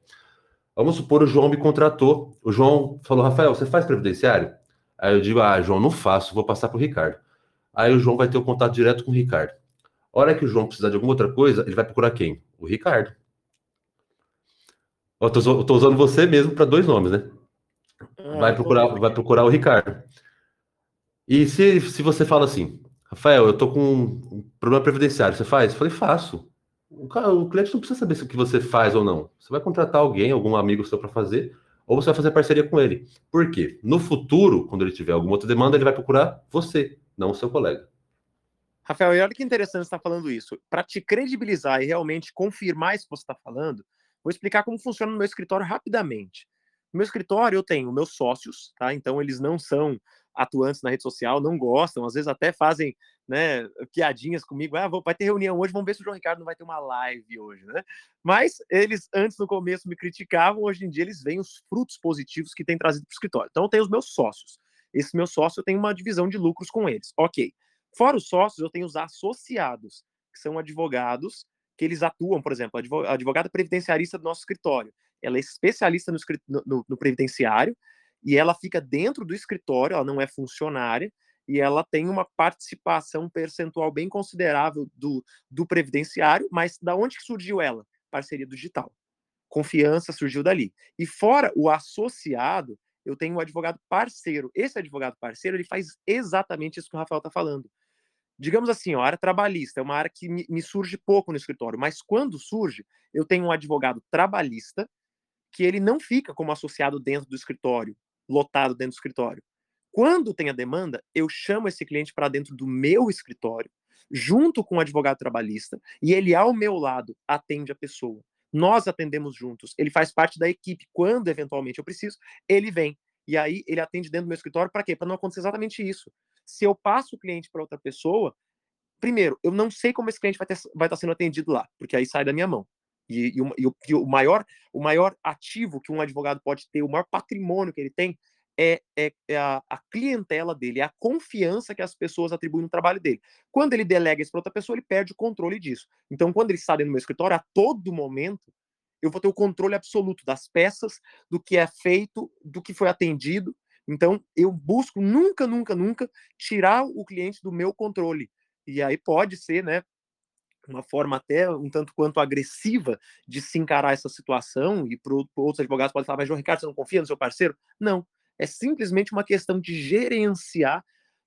Vamos supor, o João me contratou. O João falou, Rafael, você faz previdenciário? Aí eu digo, ah, João, não faço, vou passar para o Ricardo. Aí o João vai ter o um contato direto com o Ricardo. A hora que o João precisar de alguma outra coisa, ele vai procurar quem? O Ricardo. Eu tô, eu tô usando você mesmo para dois nomes, né? Ah, vai procurar, vai procurar o Ricardo. E se, se você fala assim, Rafael, eu tô com um problema previdenciário, você faz? Eu falei, faço. O, cara, o cliente não precisa saber o que você faz ou não. Você vai contratar alguém, algum amigo seu para fazer, ou você vai fazer parceria com ele. Por quê? No futuro, quando ele tiver alguma outra demanda, ele vai procurar você, não o seu colega. Rafael, e olha que interessante você estar tá falando isso. Para te credibilizar e realmente confirmar isso que você está falando, vou explicar como funciona no meu escritório rapidamente. No meu escritório eu tenho meus sócios, tá? Então eles não são atuantes na rede social, não gostam, às vezes até fazem né, piadinhas comigo. Ah, vai ter reunião hoje, vamos ver se o João Ricardo não vai ter uma live hoje, né? Mas eles, antes no começo, me criticavam, hoje em dia eles veem os frutos positivos que tem trazido para o escritório. Então, eu tenho os meus sócios. Esse meu sócio, tenho uma divisão de lucros com eles. Ok. Fora os sócios, eu tenho os associados, que são advogados que eles atuam, por exemplo, a advogada previdenciarista do nosso escritório. Ela é especialista no, no, no previdenciário e ela fica dentro do escritório, ela não é funcionária, e ela tem uma participação percentual bem considerável do, do previdenciário, mas da onde que surgiu ela? Parceria digital. Confiança surgiu dali. E fora o associado, eu tenho um advogado parceiro. Esse advogado parceiro, ele faz exatamente isso que o Rafael está falando. Digamos assim, ó, a área trabalhista é uma área que me, me surge pouco no escritório, mas quando surge, eu tenho um advogado trabalhista que ele não fica como associado dentro do escritório, lotado dentro do escritório. Quando tem a demanda, eu chamo esse cliente para dentro do meu escritório, junto com o advogado trabalhista, e ele ao meu lado atende a pessoa. Nós atendemos juntos. Ele faz parte da equipe. Quando eventualmente eu preciso, ele vem. E aí ele atende dentro do meu escritório para quê? Para não acontecer exatamente isso. Se eu passo o cliente para outra pessoa, primeiro, eu não sei como esse cliente vai, ter, vai estar sendo atendido lá, porque aí sai da minha mão. E, e, o, e, o, maior, o maior ativo que um advogado pode ter, o maior patrimônio que ele tem, é, é, é a, a, clientela dele, é a confiança que as pessoas atribuem no trabalho dele. Quando ele delega isso para outra pessoa, ele perde o controle disso. Então, quando ele está dentro do meu escritório, a todo momento, eu vou ter o controle absoluto das peças, do que é feito, do que foi atendido. Então, eu busco nunca, nunca, nunca tirar o cliente do meu controle. E aí pode ser, né, uma forma até um tanto quanto agressiva de se encarar essa situação, e para outros advogados podem falar, mas João Ricardo, você não confia no seu parceiro? Não. É simplesmente uma questão de gerenciar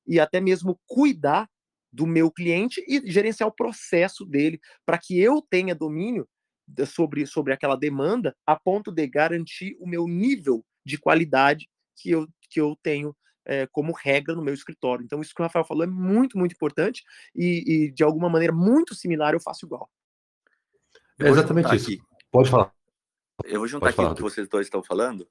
e até mesmo cuidar do meu cliente e gerenciar o processo dele, para que eu tenha domínio sobre, sobre aquela demanda, a ponto de garantir o meu nível de qualidade que eu, que eu tenho é, como regra no meu escritório. Então, isso que o Rafael falou é muito, muito importante e, e de alguma maneira muito similar eu faço igual. É exatamente isso. Aqui. Pode falar. Eu vou juntar Pode aqui falar. o que vocês dois estão falando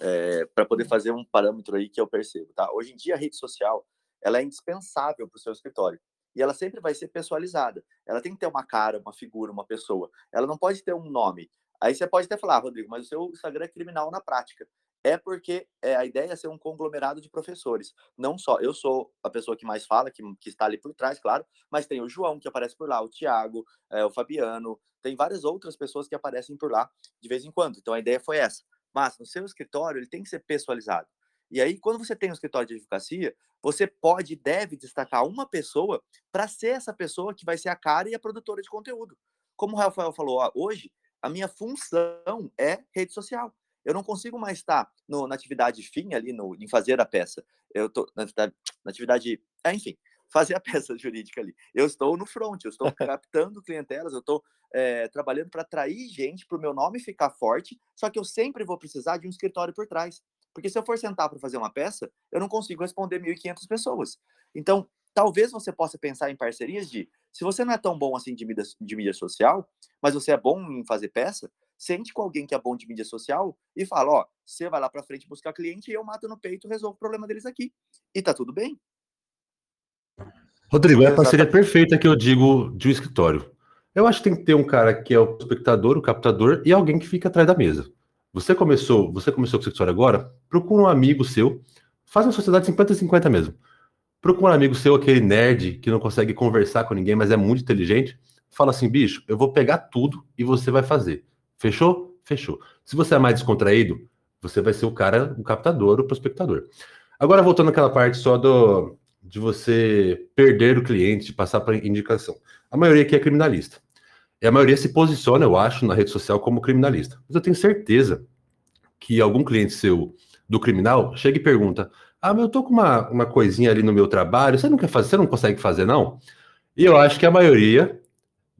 é, para poder fazer um parâmetro aí que eu percebo, tá? Hoje em dia a rede social ela é indispensável para o seu escritório e ela sempre vai ser pessoalizada. Ela tem que ter uma cara, uma figura, uma pessoa. Ela não pode ter um nome. Aí você pode até falar, Rodrigo, mas o seu Instagram é criminal na prática. É porque é, a ideia é ser um conglomerado de professores. Não só, eu sou a pessoa que mais fala, que, que está ali por trás, claro, mas tem o João que aparece por lá, o Tiago, é, o Fabiano, tem várias outras pessoas que aparecem por lá de vez em quando. Então a ideia foi essa. Mas no seu escritório ele tem que ser pessoalizado. E aí, quando você tem um escritório de advocacia, você pode e deve destacar uma pessoa para ser essa pessoa que vai ser a cara e a produtora de conteúdo. Como o Rafael falou hoje, a minha função é rede social. Eu não consigo mais estar no, na atividade fim ali, no, em fazer a peça. Eu estou na, na atividade. É, enfim, fazer a peça jurídica ali. Eu estou no front, eu estou captando clientelas, eu estou é, trabalhando para atrair gente, para o meu nome ficar forte, só que eu sempre vou precisar de um escritório por trás. Porque se eu for sentar para fazer uma peça, eu não consigo responder 1.500 pessoas. Então, talvez você possa pensar em parcerias de, se você não é tão bom assim de mídia, de mídia social, mas você é bom em fazer peça, sente com alguém que é bom de mídia social e fala, ó, você vai lá para frente buscar cliente e eu mato no peito, resolvo o problema deles aqui. E tá tudo bem. Rodrigo, é a parceria perfeita que eu digo de um escritório. Eu acho que tem que ter um cara que é o espectador, o captador e alguém que fica atrás da mesa. Você começou, você começou com o escritório agora, procura um amigo seu, faz uma sociedade 50-50 mesmo. Procura um amigo seu, aquele nerd que não consegue conversar com ninguém, mas é muito inteligente. Fala assim, bicho, eu vou pegar tudo e você vai fazer. Fechou? Fechou. Se você é mais descontraído, você vai ser o cara, o captador, o prospectador. Agora, voltando àquela parte só do, de você perder o cliente, passar para indicação. A maioria aqui é criminalista. E a maioria se posiciona, eu acho, na rede social como criminalista. Mas eu tenho certeza que algum cliente seu do criminal chega e pergunta: Ah, mas eu tô com uma, uma coisinha ali no meu trabalho, você não quer fazer, você não consegue fazer, não? E eu acho que a maioria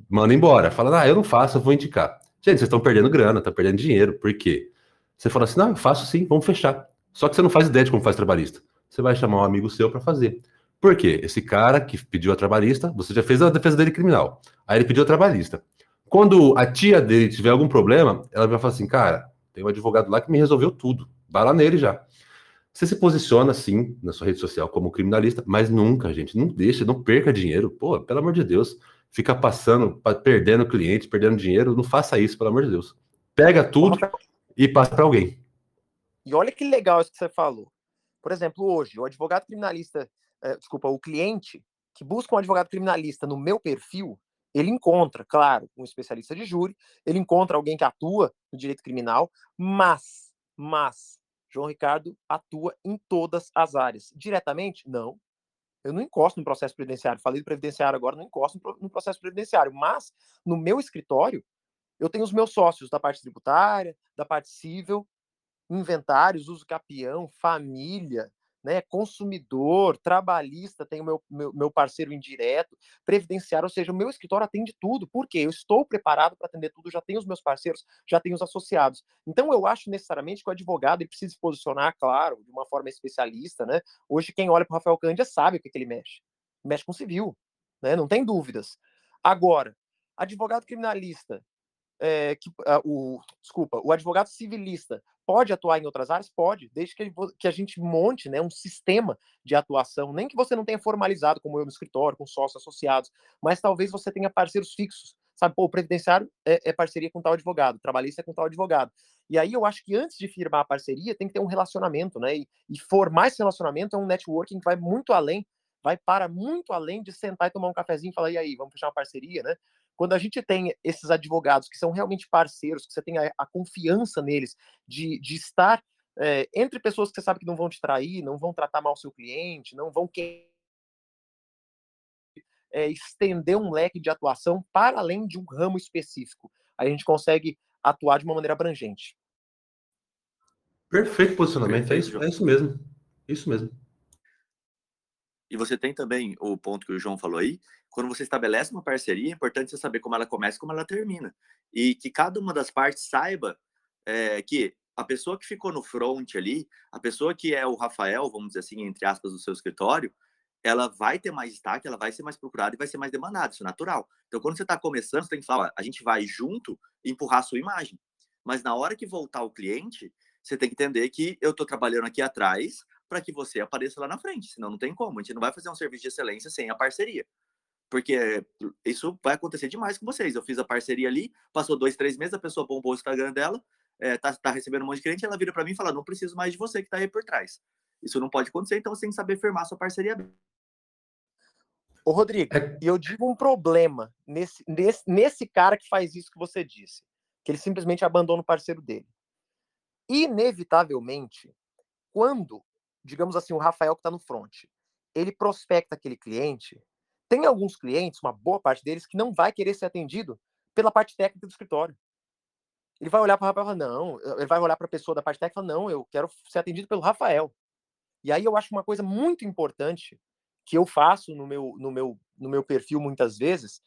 manda embora, fala, ah, eu não faço, eu vou indicar. Gente, vocês estão perdendo grana, estão perdendo dinheiro. Por quê? Você fala assim, não, eu faço sim, vamos fechar. Só que você não faz ideia de como faz trabalhista. Você vai chamar um amigo seu para fazer. Por quê? Esse cara que pediu a trabalhista, você já fez a defesa dele criminal. Aí ele pediu a trabalhista. Quando a tia dele tiver algum problema, ela vai falar assim, cara, tem um advogado lá que me resolveu tudo. Vai lá nele já. Você se posiciona, sim, na sua rede social como criminalista, mas nunca, gente, não deixa, não perca dinheiro. Pô, pelo amor de Deus, fica passando, perdendo clientes, perdendo dinheiro, não faça isso, pelo amor de Deus. Pega tudo e passa para alguém. E olha que legal isso que você falou. Por exemplo, hoje, o advogado criminalista é, desculpa, o cliente que busca um advogado criminalista no meu perfil, ele encontra, claro, um especialista de júri, ele encontra alguém que atua no direito criminal, mas, mas, João Ricardo atua em todas as áreas. Diretamente? Não. Eu não encosto no processo previdenciário. Falei do previdenciário agora, não encosto no processo previdenciário. Mas, no meu escritório, eu tenho os meus sócios da parte tributária, da parte civil. inventários, uso capião, família, né, consumidor, trabalhista, tem o meu, meu, meu, parceiro indireto, previdenciário, ou seja, o meu escritório atende tudo, porque eu estou preparado para atender tudo, já tenho os meus parceiros, já tenho os associados. Então, eu acho necessariamente que o advogado ele precisa se posicionar, claro, de uma forma especialista, né? Hoje, quem olha para o Rafael Cândia sabe o que, que ele mexe. Mexe com civil, né? Não tem dúvidas. Agora, advogado criminalista, é, que, uh, o, desculpa, o advogado civilista pode atuar em outras áreas? Pode, desde que, que a gente monte né, um sistema de atuação, nem que você não tenha formalizado, como eu no escritório, com sócios associados, mas talvez você tenha parceiros fixos, sabe? Pô, o previdenciário é, é, parceria com tal advogado, trabalhista é com tal advogado. E aí eu acho que antes de firmar a parceria, tem que ter um relacionamento, né? E, e formar esse relacionamento é um networking que vai muito além, vai para muito além de sentar e tomar um cafezinho e falar, e aí, vamos fechar uma parceria, né? Quando a gente tem esses advogados que são realmente parceiros, que você tem a, a confiança neles de, de estar é, entre pessoas que você sabe que não vão te trair, não vão tratar mal o seu cliente, não vão querer é, estender um leque de atuação para além de um ramo específico. Aí a gente consegue atuar de uma maneira abrangente. Perfeito posicionamento, Perfeito. É, isso, é isso mesmo. Isso mesmo. E você tem também o ponto que o João falou aí, quando você estabelece uma parceria, é importante você saber como ela começa e como ela termina. E que cada uma das partes saiba é, que a pessoa que ficou no front ali, a pessoa que é o Rafael, vamos dizer assim, entre aspas, do seu escritório, ela vai ter mais destaque, ela vai ser mais procurada e vai ser mais demandada, isso é natural. Então, quando você está começando, você tem que falar, a gente vai junto empurrar a sua imagem. Mas na hora que voltar o cliente, você tem que entender que eu estou trabalhando aqui atrás para que você apareça lá na frente, senão não tem como. A gente não vai fazer um serviço de excelência sem a parceria. Porque isso vai acontecer demais com vocês. Eu fiz a parceria ali, passou dois, três meses, a pessoa bombou o Instagram dela, é, tá, tá recebendo um monte de cliente, ela vira para mim e fala: não preciso mais de você que está aí por trás. Isso não pode acontecer, então você tem que saber firmar sua parceria bem. Ô, Rodrigo, é... e eu digo um problema nesse, nesse, nesse cara que faz isso que você disse, que ele simplesmente abandona o parceiro dele. Inevitavelmente, quando digamos assim, o Rafael que está no front, ele prospecta aquele cliente. Tem alguns clientes, uma boa parte deles, que não vai querer ser atendido pela parte técnica do escritório. Ele vai olhar para o Rafael e falar, não, ele vai olhar para a pessoa da parte técnica e falar, não, eu quero ser atendido pelo Rafael. E aí eu acho uma coisa muito importante que eu faço no meu, no meu, no meu perfil muitas vezes,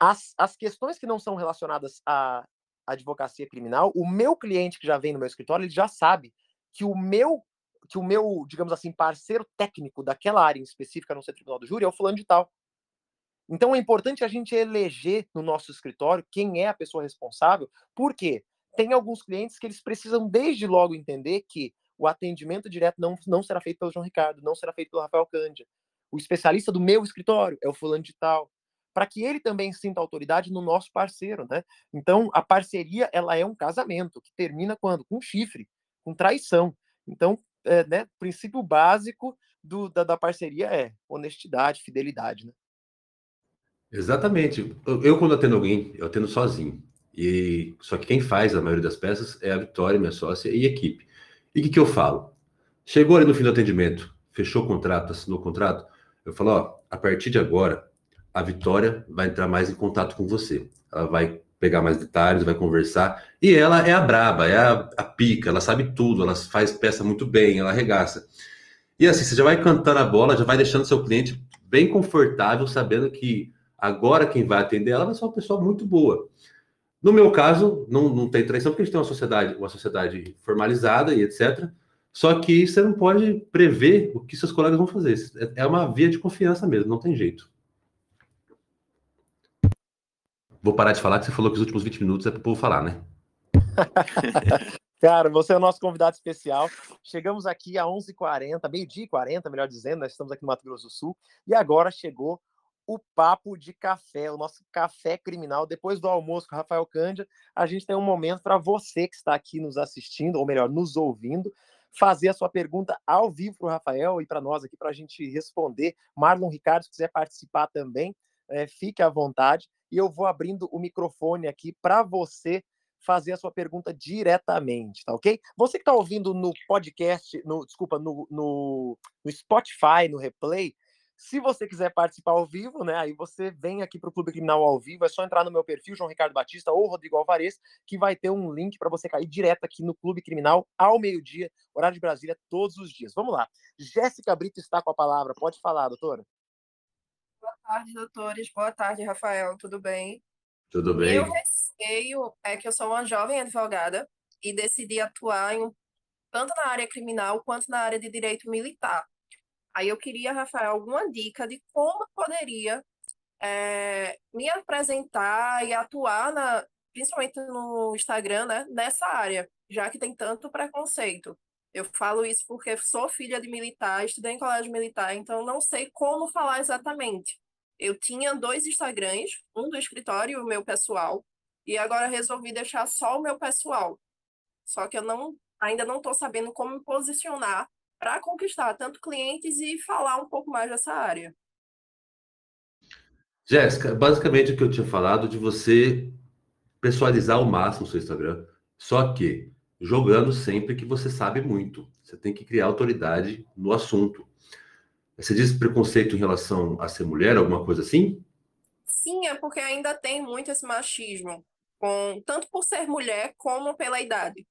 as, as questões que não são relacionadas à advocacia criminal, o meu cliente que já vem no meu escritório, ele já sabe que o meu que o meu, digamos assim, parceiro técnico daquela área em específica no ser tribunal do júri é o fulano de tal. Então é importante a gente eleger no nosso escritório quem é a pessoa responsável, porque tem alguns clientes que eles precisam desde logo entender que o atendimento direto não, não será feito pelo João Ricardo, não será feito pelo Rafael Cândia. O especialista do meu escritório é o fulano de tal, para que ele também sinta autoridade no nosso parceiro, né? Então, a parceria, ela é um casamento que termina quando? Com chifre, com traição. Então, é, né, princípio básico do, da, da, parceria é honestidade, fidelidade, né? Exatamente. Eu, eu, quando atendo alguém, eu atendo sozinho. E só que quem faz a maioria das peças é a Vitória, minha sócia e equipe. E o que, que eu falo? Chegou ali no fim do atendimento, fechou o contrato, assinou o contrato, eu falo, ó, a partir de agora, a Vitória vai entrar mais em contato com você. Ela vai pegar mais detalhes, vai conversar. E ela é a braba, é a, a, pica, ela sabe tudo, ela faz peça muito bem, ela arregaça. E assim, você já vai cantando a bola, já vai deixando seu cliente bem confortável, sabendo que agora quem vai atender ela vai ser uma pessoa muito boa. No meu caso, não, não tem traição, porque a gente tem uma sociedade, uma sociedade formalizada e etc. Só que você não pode prever o que seus colegas vão fazer. É uma via de confiança mesmo, não tem jeito. Vou parar de falar que você falou que os últimos 20 minutos é para o povo falar, né? Cara, você é o nosso convidado especial. Chegamos aqui a 11h40, meio-dia e 40, melhor dizendo, nós estamos aqui no Mato Grosso do Sul. E agora chegou o Papo de Café, o nosso café criminal. Depois do almoço com o Rafael Cândia, a gente tem um momento para você que está aqui nos assistindo, ou melhor, nos ouvindo, fazer a sua pergunta ao vivo para o Rafael e para nós aqui, para a gente responder. Marlon Ricardo, se quiser participar também, é, fique à vontade e eu vou abrindo o microfone aqui para você fazer a sua pergunta diretamente, tá ok? Você que está ouvindo no podcast, no, desculpa, no, no, no, Spotify, no replay, Se você quiser participar ao vivo, né, aí você vem aqui para o Clube Criminal ao vivo, é só entrar no meu perfil, João Ricardo Batista ou Rodrigo Alvarez, que vai ter um link para você cair direto aqui no Clube Criminal ao meio-dia, horário de Brasília, todos os dias. Vamos lá. Jéssica Brito está com a palavra. Pode falar, doutora. Boa tarde, doutores. Boa tarde, Rafael. Tudo bem? Tudo bem. Meu receio é que eu sou uma jovem advogada e decidi atuar em, tanto na área criminal quanto na área de direito militar. Aí eu queria, Rafael, alguma dica de como poderia é, me apresentar e atuar, na, principalmente no Instagram, né, nessa área, já que tem tanto preconceito. Eu falo isso porque sou filha de militar, estudei em colégio militar, então não sei como falar exatamente. Eu tinha dois Instagrams, um do escritório e o meu pessoal, e agora resolvi deixar só o meu pessoal. Só que eu não, ainda não estou sabendo como me posicionar para conquistar tanto clientes e falar um pouco mais dessa área. Jéssica, basicamente o que eu tinha falado de você personalizar ao máximo o seu Instagram, só que jogando sempre que você sabe muito. Você tem que criar autoridade no assunto. Você diz preconceito em relação a ser mulher, alguma coisa assim? Sim, é porque ainda tem muito esse machismo, com tanto por ser mulher como pela idade.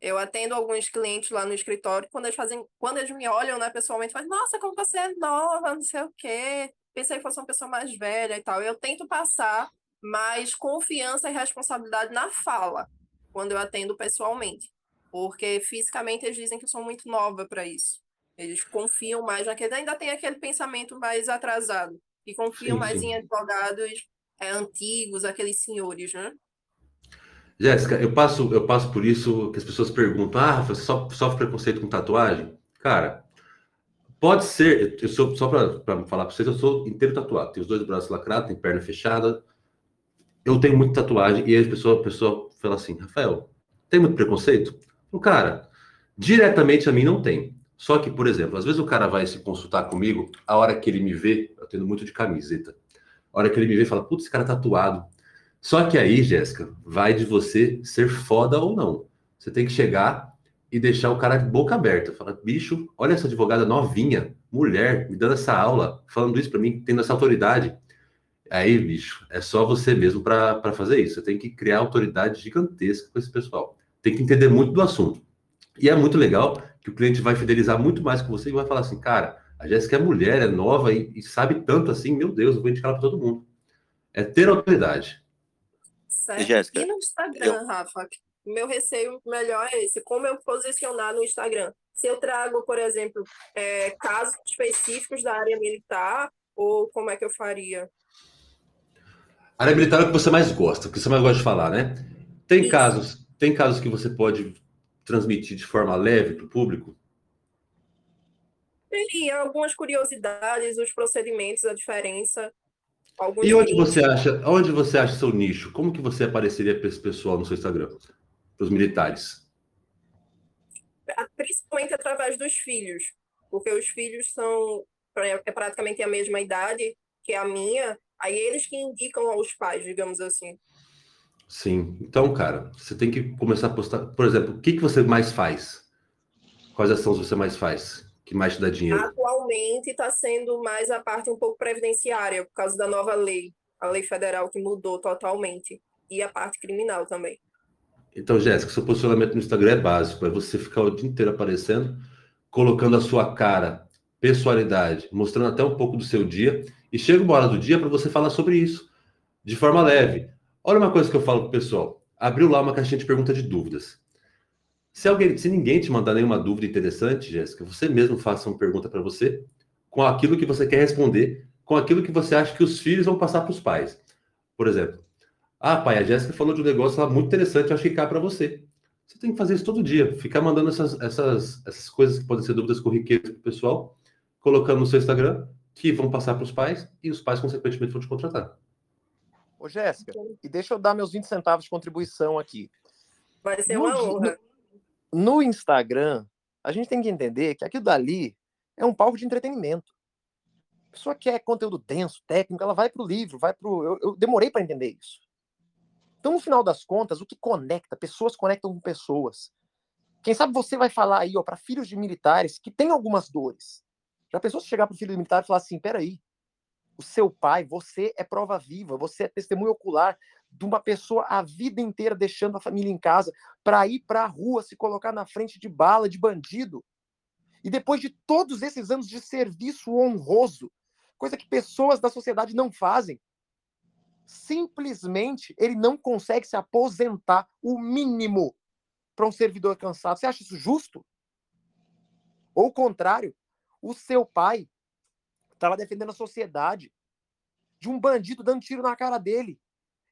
Eu atendo alguns clientes lá no escritório, quando eles fazem, quando eles me olham, né, pessoalmente, fazem, nossa, como você é nova, não sei o quê. Pensei que fosse uma pessoa mais velha e tal. Eu tento passar mais confiança e responsabilidade na fala, quando eu atendo pessoalmente. Porque fisicamente eles dizem que eu sou muito nova para isso. Eles confiam mais naquele. Ainda tem aquele pensamento mais atrasado. E confiam sim, mais sim. em advogados é, antigos, aqueles senhores, né? Jéssica, eu passo, eu passo por isso que as pessoas perguntam: ah, você sofre preconceito com tatuagem? Cara, pode ser, eu sou, só para falar para vocês, eu sou inteiro tatuado. Tenho os dois braços lacrados, tenho perna fechada. Eu tenho muita tatuagem e a pessoa, a pessoa fala assim: Rafael, tem muito preconceito? O cara, diretamente a mim não tem. Só que, por exemplo, às vezes o cara vai se consultar comigo, a hora que ele me vê, eu tendo muito de camiseta, a hora que ele me vê, fala: putz, esse cara é tatuado. Só que aí, Jéssica, vai de você ser foda ou não. Você tem que chegar e deixar o cara de boca aberta. Fala, bicho, olha essa advogada novinha, mulher, me dando essa aula, falando isso para mim, tendo essa autoridade. Aí, bicho, é só você mesmo para fazer isso. Você tem que criar autoridade gigantesca com esse pessoal. Tem que entender muito do assunto. E é muito legal que o cliente vai fidelizar muito mais com você e vai falar assim, cara, a Jéssica é mulher, é nova e, e sabe tanto assim, meu Deus, eu vou indicar ela para todo mundo. É ter autoridade. Certo. Jéssica, e no Instagram, eu... Rafa? Meu receio melhor é esse. Como eu posicionar no Instagram? Se eu trago, por exemplo, é, casos específicos da área militar, ou como é que eu faria? A área militar é o que você mais gosta, o que você mais gosta de falar, né? Tem Isso. casos, tem casos que você pode transmitir de forma leve para o público? Teria algumas curiosidades, os procedimentos, a diferença. E onde você acha, onde você acha seu nicho? Como que você apareceria para esse pessoal no seu Instagram? Para os militares? Principalmente através dos filhos, porque os filhos são é praticamente a mesma idade que a minha, aí eles que indicam aos pais, digamos assim. Sim. Então, cara, você tem que começar a postar. Por exemplo, o que, que você mais faz? Quais ações você mais faz? que mais te dá dinheiro? Atualmente está sendo mais a parte um pouco previdenciária, por causa da nova lei, a lei federal que mudou totalmente, e a parte criminal também. Então, Jéssica, seu posicionamento no Instagram é básico, é você ficar o dia inteiro aparecendo, colocando a sua cara, pessoalidade, mostrando até um pouco do seu dia, e chega uma hora do dia para você falar sobre isso, de forma leve. Olha uma coisa que eu falo pro pessoal, abriu lá uma caixinha de pergunta de dúvidas. Se alguém, se ninguém te mandar nenhuma dúvida interessante, Jéssica, você mesmo faça uma pergunta para você com aquilo que você quer responder, com aquilo que você acha que os filhos vão passar para os pais. Por exemplo, ah, pai, a Jéssica falou de um negócio lá muito interessante, eu acho que cai para você. Você tem que fazer isso todo dia, ficar mandando essas, essas, essas coisas que podem ser dúvidas corriqueiras para o pessoal, colocando no seu Instagram, que vão passar para os pais e os pais, consequentemente, vão te contratar. Ô, Jéssica, e deixa eu dar meus 20 centavos de contribuição aqui. Vai ser uma honra no Instagram, a gente tem que entender que aquilo dali é um palco de entretenimento. A pessoa quer conteúdo denso, técnico, ela vai para o livro, vai para eu, eu demorei para entender isso. Então, no final das contas, o que conecta? Pessoas conectam com pessoas. Quem sabe você vai falar aí, ó, para filhos de militares que têm algumas dores. Já pensou se chegar pro filho do militar e falar assim: peraí, o seu pai, você é prova viva, você é testemunho ocular de uma pessoa a vida inteira deixando a família em casa para ir para a rua se colocar na frente de bala, de bandido. E depois de todos esses anos de serviço honroso, coisa que pessoas da sociedade não fazem, simplesmente ele não consegue se aposentar o mínimo para um servidor cansado. Você acha isso justo? Ou o contrário, o seu pai estava defendendo a sociedade de um bandido dando tiro na cara dele.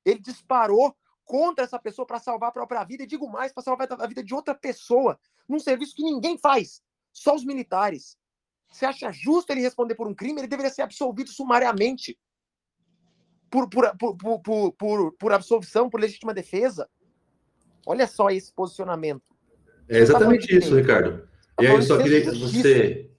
Ele disparou contra essa pessoa para salvar a própria vida, e digo mais, para salvar a vida de outra pessoa, num serviço que ninguém faz, só os militares. Você acha justo ele responder por um crime? Ele deveria ser absolvido sumariamente. Por, por, por, por, por, por absolvição, por legítima defesa. Olha só esse posicionamento. É exatamente isso, Ricardo. E aí eu só queria que você,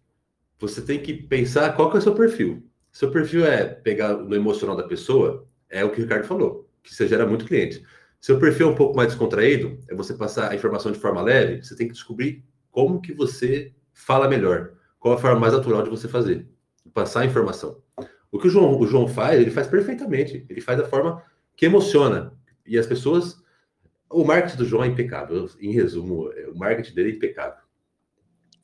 você tem que pensar qual que é o seu perfil. Seu perfil é pegar no emocional da pessoa, é o que o Ricardo falou, que você gera muito cliente. Seu perfil é um pouco mais descontraído, é você passar a informação de forma leve, você tem que descobrir como que você fala melhor, qual a forma mais natural de você fazer, passar a informação. O que o João, o João faz, ele faz perfeitamente, ele faz da forma que emociona. E as pessoas o marketing do João é impecável. Em resumo, é, o marketing dele é impecável.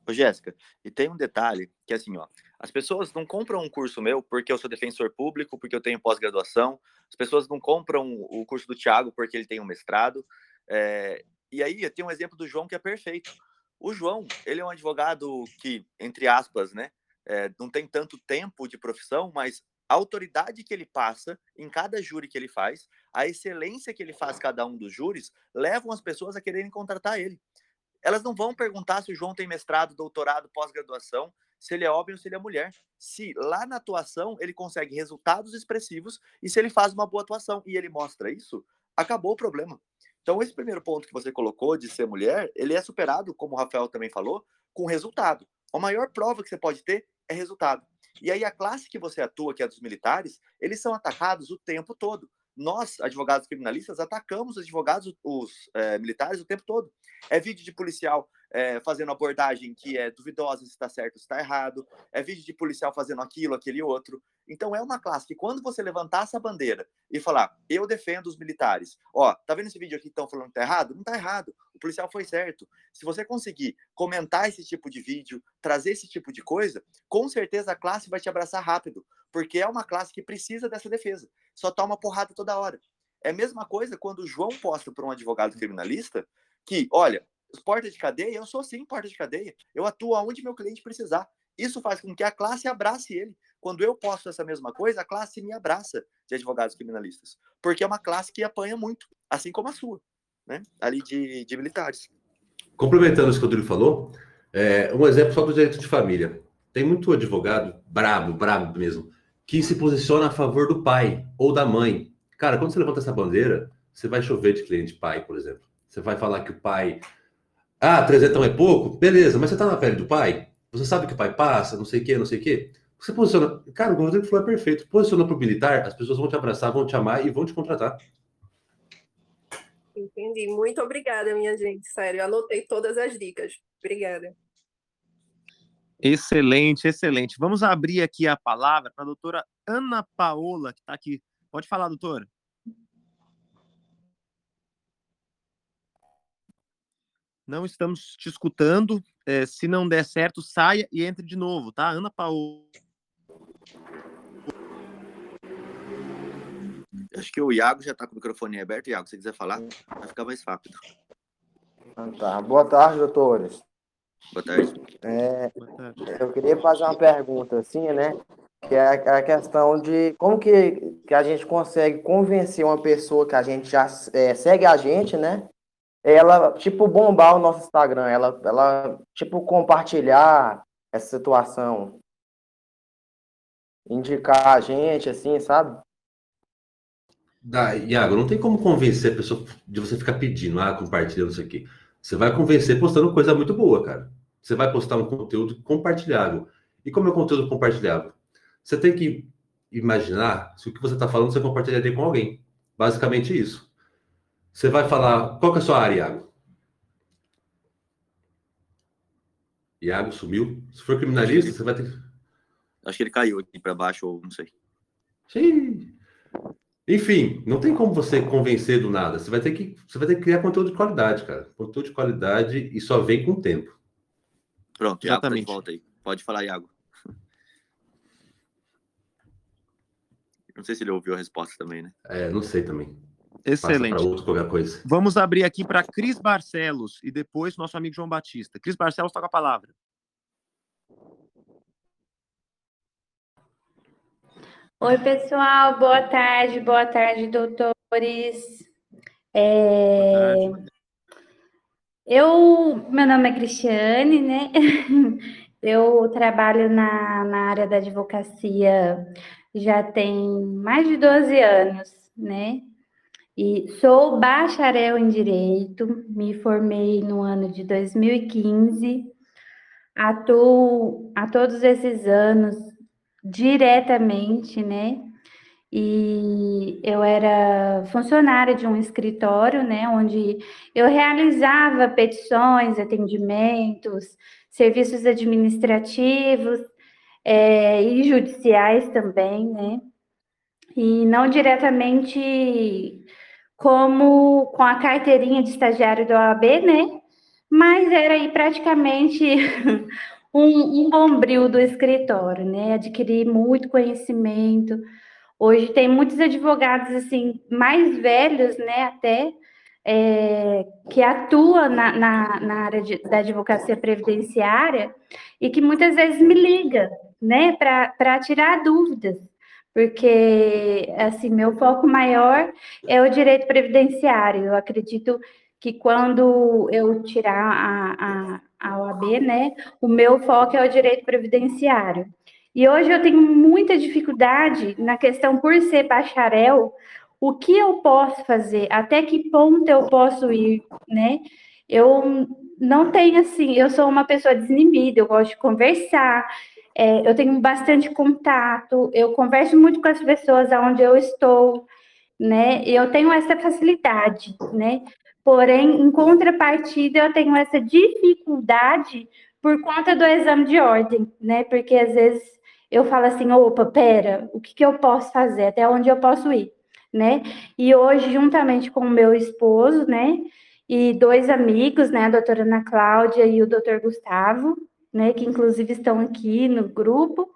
Ô, Jéssica, e tem um detalhe que é assim, ó, as pessoas não compram um curso meu porque eu sou defensor público, porque eu tenho pós-graduação, as pessoas não compram o curso do Thiago porque ele tem um mestrado, é, e aí eu tenho um exemplo do João que é perfeito. O João, ele é um advogado que, entre aspas, né, é, não tem tanto tempo de profissão, mas a autoridade que ele passa em cada júri que ele faz, a excelência que ele faz cada um dos júris, levam as pessoas a quererem contratar ele. Elas não vão perguntar se o João tem mestrado, doutorado, pós-graduação, se ele é homem ou se ele é mulher. Se lá na atuação ele consegue resultados expressivos e se ele faz uma boa atuação e ele mostra isso, acabou o problema. Então, esse primeiro ponto que você colocou de ser mulher, ele é superado, como o Rafael também falou, com resultado. A maior prova que você pode ter é resultado. E aí a classe que você atua, que é dos militares, eles são atacados o tempo todo. Nós, advogados criminalistas, atacamos os advogados, os é, militares o tempo todo. É vídeo de policial é, fazendo abordagem que é duvidosa se está certo se está errado. É vídeo de policial fazendo aquilo, aquele outro. Então é uma classe que quando você levantar essa bandeira e falar, eu defendo os militares, ó, tá vendo esse vídeo aqui que estão falando que tá errado? Não tá errado. O policial foi certo. Se você conseguir comentar esse tipo de vídeo, trazer esse tipo de coisa, com certeza a classe vai te abraçar rápido, porque é uma classe que precisa dessa defesa. Só toma porrada toda hora. É a mesma coisa quando o João posta para um advogado criminalista que, olha, porta de cadeia, eu sou sim porta de cadeia. Eu atuo aonde meu cliente precisar. Isso faz com que a classe abrace ele. Quando eu posto essa mesma coisa, a classe me abraça de advogados criminalistas. Porque é uma classe que apanha muito, assim como a sua, né? Ali de, de militares. Complementando o que o Rodrigo falou, é, um exemplo só do direito de família. Tem muito advogado, brabo, brabo mesmo, que se posiciona a favor do pai ou da mãe. Cara, quando você levanta essa bandeira, você vai chover de cliente pai, por exemplo. Você vai falar que o pai. Ah, trezentão é pouco? Beleza, mas você tá na pele do pai? Você sabe que o pai passa, não sei o quê, não sei o quê. Você posiciona. Cara, o Rodrigo falou é perfeito. Posiciona para o militar, as pessoas vão te abraçar, vão te amar e vão te contratar. Entendi. Muito obrigada, minha gente. Sério, anotei todas as dicas. Obrigada. Excelente, excelente. Vamos abrir aqui a palavra para a doutora Ana Paola, que está aqui. Pode falar, doutora. Não estamos te escutando. É, se não der certo, saia e entre de novo, tá? Ana Paola. Acho que o Iago já está com o microfone aberto. Iago, se você quiser falar, vai ficar mais rápido. Tá. Boa tarde, doutores. Boa tarde. É, eu queria fazer uma pergunta assim, né? Que é a questão de como que, que a gente consegue convencer uma pessoa que a gente já é, segue a gente, né? ela, tipo, bombar o nosso Instagram, ela, ela, tipo, compartilhar essa situação, indicar a gente, assim, sabe? Da, Iago, não tem como convencer a pessoa de você ficar pedindo, ah, compartilhando isso aqui. Você vai convencer postando coisa muito boa, cara. Você vai postar um conteúdo compartilhável. E como é um conteúdo compartilhável? Você tem que imaginar se o que você está falando você compartilharia com alguém. Basicamente isso. Você vai falar. Qual que é a sua área, Iago? Iago sumiu. Se for criminalista, você vai ter. Acho que ele caiu aqui para baixo, ou não sei. Sim. Enfim, não tem como você convencer do nada. Você vai ter que, você vai ter que criar conteúdo de qualidade, cara. Conteúdo de qualidade e só vem com o tempo. Pronto, Iago, tá de volta aí. Pode falar, Iago. Não sei se ele ouviu a resposta também, né? É, não sei também. Excelente. Outro, qualquer coisa. Vamos abrir aqui para Cris Barcelos e depois nosso amigo João Batista. Cris Barcelos está com a palavra. Oi, pessoal, boa tarde, boa tarde, doutores. É... Boa tarde. Eu, meu nome é Cristiane, né? Eu trabalho na, na área da advocacia já tem mais de 12 anos, né? E sou bacharel em Direito, me formei no ano de 2015, atuo há todos esses anos diretamente, né? E eu era funcionária de um escritório, né, onde eu realizava petições, atendimentos, serviços administrativos é, e judiciais também, né? E não diretamente como com a carteirinha de estagiário da OAB, né? Mas era aí praticamente um, um bombril do escritório, né? Adquiri muito conhecimento. Hoje tem muitos advogados assim mais velhos, né? Até é, que atuam na, na, na área de, da advocacia previdenciária e que muitas vezes me liga, né? Para tirar dúvidas porque assim meu foco maior é o direito previdenciário. Eu acredito que quando eu tirar a, a, a OAB, né, o meu foco é o direito previdenciário. E hoje eu tenho muita dificuldade na questão por ser bacharel, o que eu posso fazer, até que ponto eu posso ir, né? Eu não tenho assim, eu sou uma pessoa desinibida, eu gosto de conversar, é, eu tenho bastante contato, eu converso muito com as pessoas aonde eu estou, né? Eu tenho essa facilidade, né? Porém, em contrapartida, eu tenho essa dificuldade por conta do exame de ordem, né? Porque às vezes eu falo assim, opa, pera, o que, que eu posso fazer? Até onde eu posso ir, né? E hoje, juntamente com o meu esposo, né? E dois amigos, né? A doutora Ana Cláudia e o doutor Gustavo, né? Que inclusive estão aqui no grupo.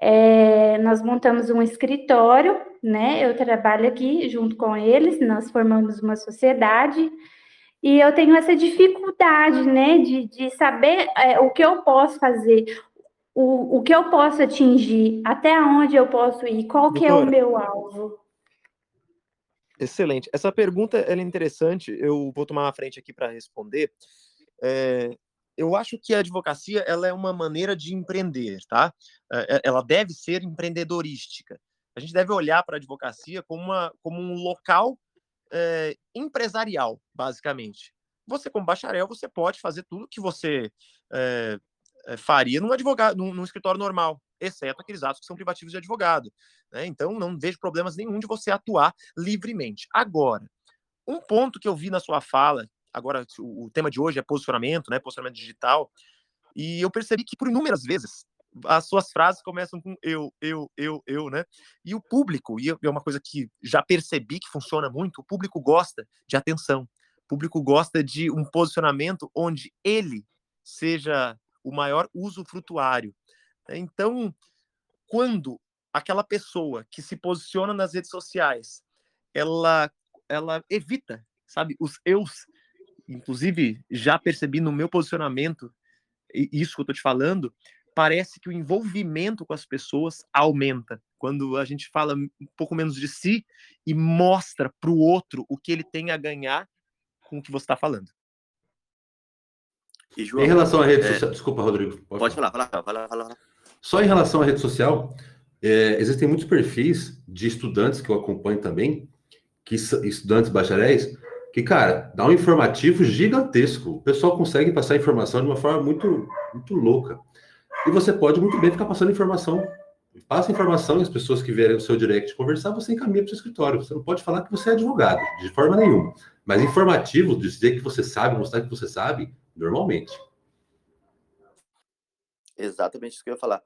É, nós montamos um escritório, né? Eu trabalho aqui junto com eles, nós formamos uma sociedade e eu tenho essa dificuldade, né, de, de saber é, o que eu posso fazer, o, o que eu posso atingir, até onde eu posso ir, qual Doutora, que é o meu alvo. Excelente. Essa pergunta é interessante, eu vou tomar a frente aqui para responder. É, eu acho que a advocacia ela é uma maneira de empreender, tá? É, é, ela deve ser empreendedorística. A gente deve olhar para a advocacia como, uma, como um local é, empresarial, basicamente. Você, como bacharel, você pode fazer tudo que você é, faria num advogado, num, num, escritório normal, exceto aqueles atos que são privativos de advogado. Né? Então, não vejo problemas nenhum de você atuar livremente. Agora, um ponto que eu vi na sua fala agora o tema de hoje é posicionamento, né? Posicionamento digital. E eu percebi que por inúmeras vezes as suas frases começam com eu, eu, eu, eu, né? E o público, e é uma coisa que já percebi que funciona muito, o público gosta de atenção. O público gosta de um posicionamento onde ele seja o maior usufrutuário. Então, quando aquela pessoa que se posiciona nas redes sociais, ela ela evita, sabe, os eus inclusive já percebi no meu posicionamento, isso que eu estou te falando, parece que o envolvimento com as pessoas aumenta. Quando a gente fala um pouco menos de si e mostra para o outro o que ele tem a ganhar com o que você está falando. João, em relação à rede é... social, desculpa, Rodrigo. Pode, pode falar, falar, falar, falar. Só em relação à rede social, é, existem muitos perfis de estudantes que eu acompanho também, que estudantes bacharéis, que, cara, dá um informativo gigantesco. O pessoal consegue passar informação de uma forma muito, muito louca. E você pode muito bem ficar passando informação. Passa informação e as pessoas que vierem o seu direct conversar, você encaminha para o seu escritório. Você não pode falar que você é advogado, de forma nenhuma. Mas informativo, dizer que você sabe, mostrar que você sabe, normalmente. Exatamente isso que eu ia falar.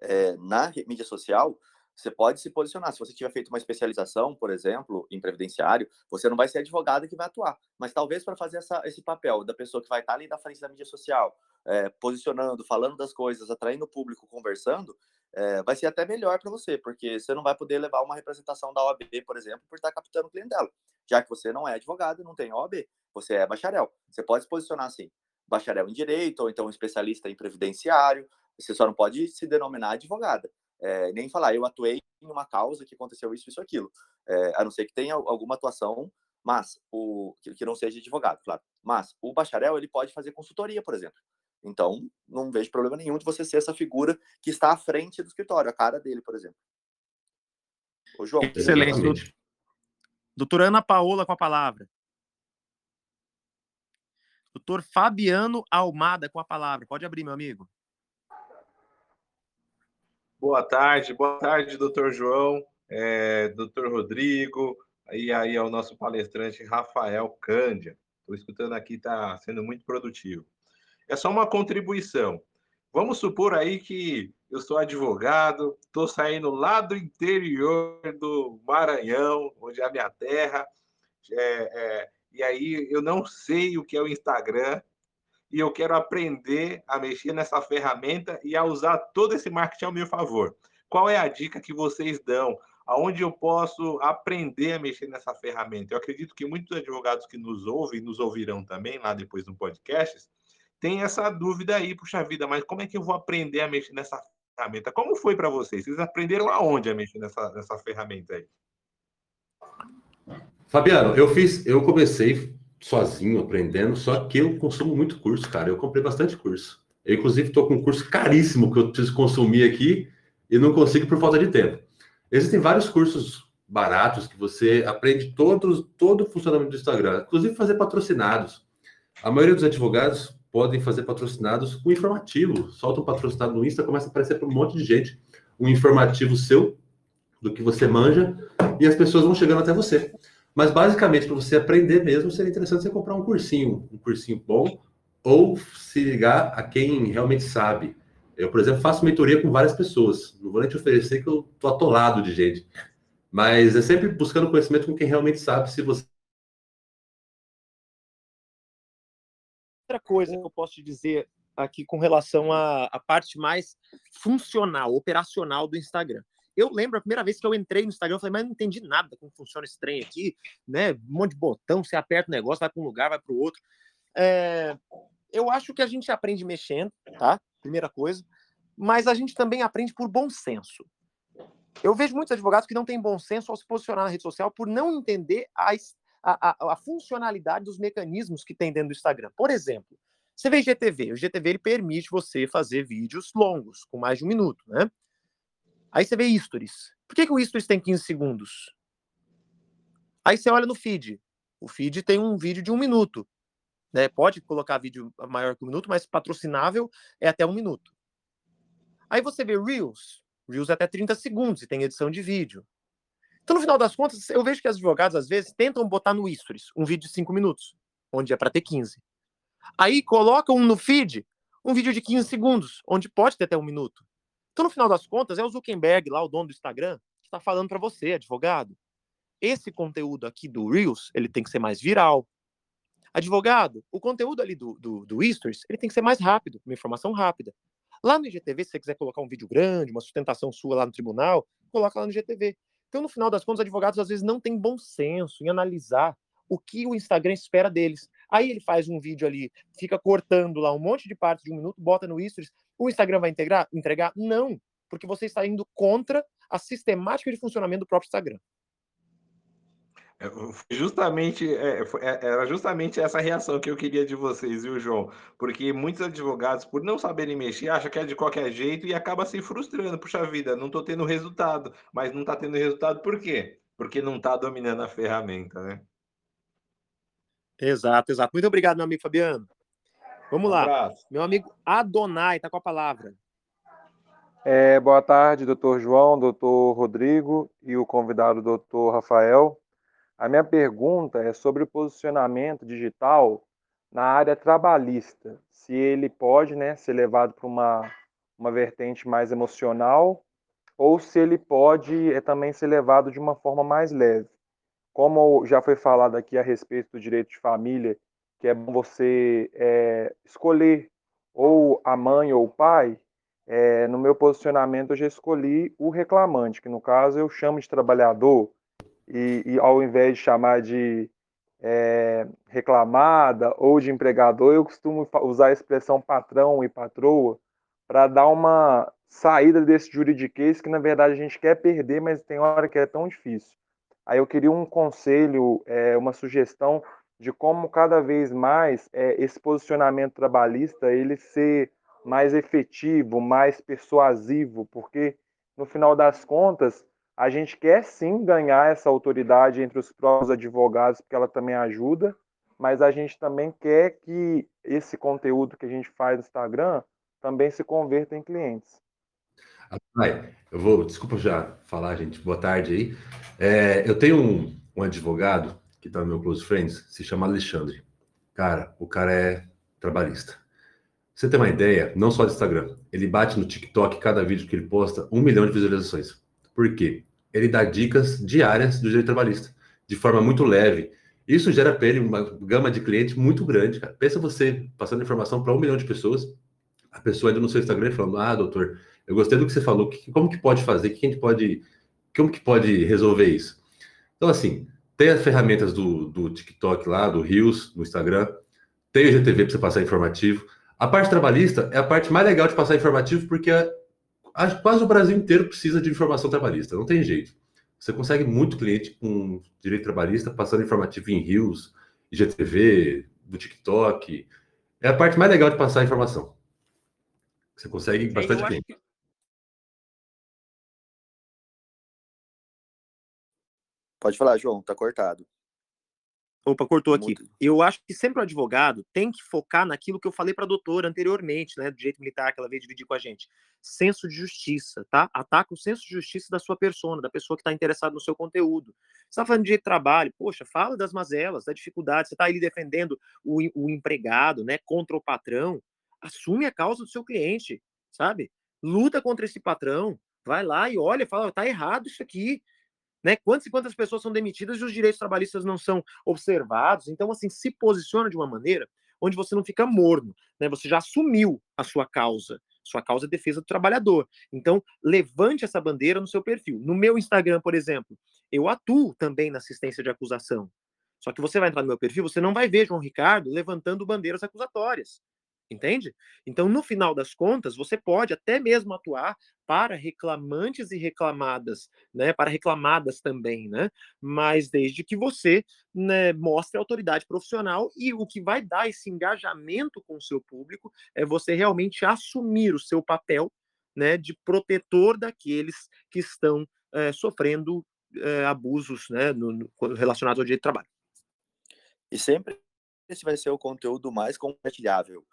é, na mídia social, você pode se posicionar. Se você tiver feito uma especialização, por exemplo, em previdenciário, você não vai ser advogado que vai atuar. Mas talvez para fazer essa, esse papel da pessoa que vai estar ali na frente da mídia social, é, posicionando, falando das coisas, atraindo o público, conversando, é, vai ser até melhor para você, porque você não vai poder levar uma representação da OAB, por exemplo, por estar captando o cliente dela. Já que você não é advogado, não tem OAB, você é bacharel. Você pode se posicionar assim, bacharel em direito, ou então especialista em previdenciário, você só não pode se denominar advogada é, nem falar, eu atuei em uma causa que aconteceu isso, isso, aquilo. É, a não ser que tenha alguma atuação, mas o que não seja advogado, claro. Mas o bacharel, ele pode fazer consultoria, por exemplo. Então, não vejo problema nenhum de você ser essa figura que está à frente do escritório, a cara dele, por exemplo. Ô, João. Excelente. Doutora Ana Paola com a palavra. Doutor Fabiano Almada com a palavra. Pode abrir, meu amigo. Boa tarde, boa tarde, doutor João, é, doutor Rodrigo, e aí ao nosso palestrante Rafael Cândia. Estou escutando aqui, está sendo muito produtivo. É só uma contribuição. Vamos supor aí que eu sou advogado, estou saindo lá do interior do Maranhão, onde é a minha terra, é, é, e aí eu não sei o que é o Instagram, e eu quero aprender a mexer nessa ferramenta e a usar todo esse marketing ao meu favor. Qual é a dica que vocês dão? Aonde eu posso aprender a mexer nessa ferramenta? Eu acredito que muitos advogados que nos ouvem, nos ouvirão também lá depois no podcast, têm essa dúvida aí, puxa vida, mas como é que eu vou aprender a mexer nessa ferramenta? Como foi para vocês? Vocês aprenderam aonde a mexer nessa, nessa ferramenta aí? Fabiano, eu fiz, eu comecei sozinho aprendendo, só que eu consumo muito curso, cara. Eu comprei bastante curso. Eu, inclusive, estou com um curso caríssimo que eu preciso consumir aqui e não consigo por falta de tempo. Existem vários cursos baratos que você aprende todos, todo o funcionamento do Instagram, inclusive fazer patrocinados. A maioria dos advogados podem fazer patrocinados com informativo. Solta um patrocinado no Insta, começa a aparecer para um monte de gente. Um informativo seu, do que você manja, e as pessoas vão chegando até você. Mas basicamente, para você aprender mesmo, seria interessante você comprar um cursinho, um cursinho bom, ou se ligar a quem realmente sabe. Eu, por exemplo, faço mentoria com várias pessoas. Não vou nem te oferecer que eu tô atolado de gente. Mas é sempre buscando conhecimento com quem realmente sabe se você. Outra coisa que eu posso te dizer aqui com relação à, à parte mais funcional, operacional do Instagram. Eu lembro a primeira vez que eu entrei no Instagram, eu falei, mas não entendi nada como funciona esse trem aqui, né? Um monte de botão, você aperta o negócio, vai para um lugar, vai para o outro. É... Eu acho que a gente aprende mexendo, tá? Primeira coisa. Mas a gente também aprende por bom senso. Eu vejo muitos advogados que não têm bom senso ao se posicionar na rede social por não entender a, a, a funcionalidade dos mecanismos que tem dentro do Instagram. Por exemplo, você vê GTV. O GTV ele permite você fazer vídeos longos, com mais de um minuto, né? Aí você vê stories. Por que, que o stories tem 15 segundos? Aí você olha no feed. O feed tem um vídeo de um minuto. Né? Pode colocar vídeo maior que um minuto, mas patrocinável é até um minuto. Aí você vê Reels. Reels é até 30 segundos e tem edição de vídeo. Então, no final das contas, eu vejo que as advogados, às vezes, tentam botar no stories um vídeo de 5 minutos, onde é para ter 15. Aí colocam no feed um vídeo de 15 segundos, onde pode ter até um minuto. Então, no final das contas, é o Zuckerberg, lá, o dono do Instagram, que está falando para você, advogado. Esse conteúdo aqui do Reels, ele tem que ser mais viral. Advogado, o conteúdo ali do, do, do ele tem que ser mais rápido, uma informação rápida. Lá no IGTV, se você quiser colocar um vídeo grande, uma sustentação sua lá no tribunal, coloca lá no IGTV. Então, no final das contas, os advogados às vezes não têm bom senso em analisar o que o Instagram espera deles. Aí ele faz um vídeo ali, fica cortando lá um monte de partes de um minuto, bota no Stories, o Instagram vai integrar, entregar? Não, porque você está indo contra a sistemática de funcionamento do próprio Instagram. É, justamente, é, é, era justamente essa reação que eu queria de vocês, viu, João? Porque muitos advogados, por não saberem mexer, acham que é de qualquer jeito e acaba se frustrando. Puxa vida, não estou tendo resultado. Mas não está tendo resultado por quê? Porque não está dominando a ferramenta, né? Exato, exato. Muito obrigado, meu amigo Fabiano. Vamos um lá. Abraço. Meu amigo Adonai está com a palavra. É, boa tarde, doutor João, doutor Rodrigo e o convidado, doutor Rafael. A minha pergunta é sobre o posicionamento digital na área trabalhista. Se ele pode né, ser levado para uma uma vertente mais emocional, ou se ele pode é, também ser levado de uma forma mais leve. Como já foi falado aqui a respeito do direito de família, que é você é, escolher ou a mãe ou o pai, é, no meu posicionamento eu já escolhi o reclamante, que no caso eu chamo de trabalhador, e, e ao invés de chamar de é, reclamada ou de empregador, eu costumo usar a expressão patrão e patroa para dar uma saída desse juridiquês que na verdade a gente quer perder, mas tem hora que é tão difícil. Aí eu queria um conselho, é, uma sugestão de como cada vez mais é, esse posicionamento trabalhista ele ser mais efetivo, mais persuasivo, porque no final das contas a gente quer sim ganhar essa autoridade entre os próprios advogados, porque ela também ajuda, mas a gente também quer que esse conteúdo que a gente faz no Instagram também se converta em clientes. Vai, eu vou, desculpa já falar, gente, boa tarde aí. É, eu tenho um, um advogado que está no meu Close Friends, se chama Alexandre. Cara, o cara é trabalhista. Você tem uma ideia, não só do Instagram, ele bate no TikTok, cada vídeo que ele posta, um milhão de visualizações. Por quê? Ele dá dicas diárias do direito trabalhista, de forma muito leve. Isso gera para ele uma gama de clientes muito grande, cara. Pensa você passando informação para um milhão de pessoas, a pessoa indo no seu Instagram falando: Ah, doutor, eu gostei do que você falou, como que pode fazer, que a gente pode, como que pode resolver isso? Então, assim, tem as ferramentas do, do TikTok lá, do Rios, no Instagram, tem o GTV para você passar informativo. A parte trabalhista é a parte mais legal de passar informativo, porque a, quase o Brasil inteiro precisa de informação trabalhista, não tem jeito. Você consegue muito cliente com direito trabalhista passando informativo em Rios, IGTV, do TikTok. É a parte mais legal de passar informação. Você consegue bastante cliente. Que... Pode falar, João, tá cortado. Opa, cortou aqui. Eu acho que sempre o advogado tem que focar naquilo que eu falei para a doutora anteriormente, né, do direito militar que ela veio dividir com a gente. Senso de justiça, tá? Ataca o senso de justiça da sua persona, da pessoa que está interessada no seu conteúdo. Você está falando de direito de trabalho, poxa, fala das mazelas, da dificuldade. Você está ali defendendo o, o empregado, né, contra o patrão. Assume a causa do seu cliente, sabe? Luta contra esse patrão. Vai lá e olha, fala, tá errado isso aqui né? Quantas e quantas pessoas são demitidas e os direitos trabalhistas não são observados? Então, assim, se posiciona de uma maneira onde você não fica morno, né? Você já assumiu a sua causa. Sua causa é defesa do trabalhador. Então, levante essa bandeira no seu perfil. No meu Instagram, por exemplo, eu atuo também na assistência de acusação. Só que você vai entrar no meu perfil, você não vai ver João Ricardo levantando bandeiras acusatórias. Entende? Então, no final das contas, você pode até mesmo atuar para reclamantes e reclamadas, né? Para reclamadas também, né? Mas desde que você né, mostre autoridade profissional e o que vai dar esse engajamento com o seu público é você realmente assumir o seu papel, né? De protetor daqueles que estão é, sofrendo é, abusos, né? No, no, relacionados ao direito de trabalho. E sempre esse vai ser o conteúdo mais compartilhável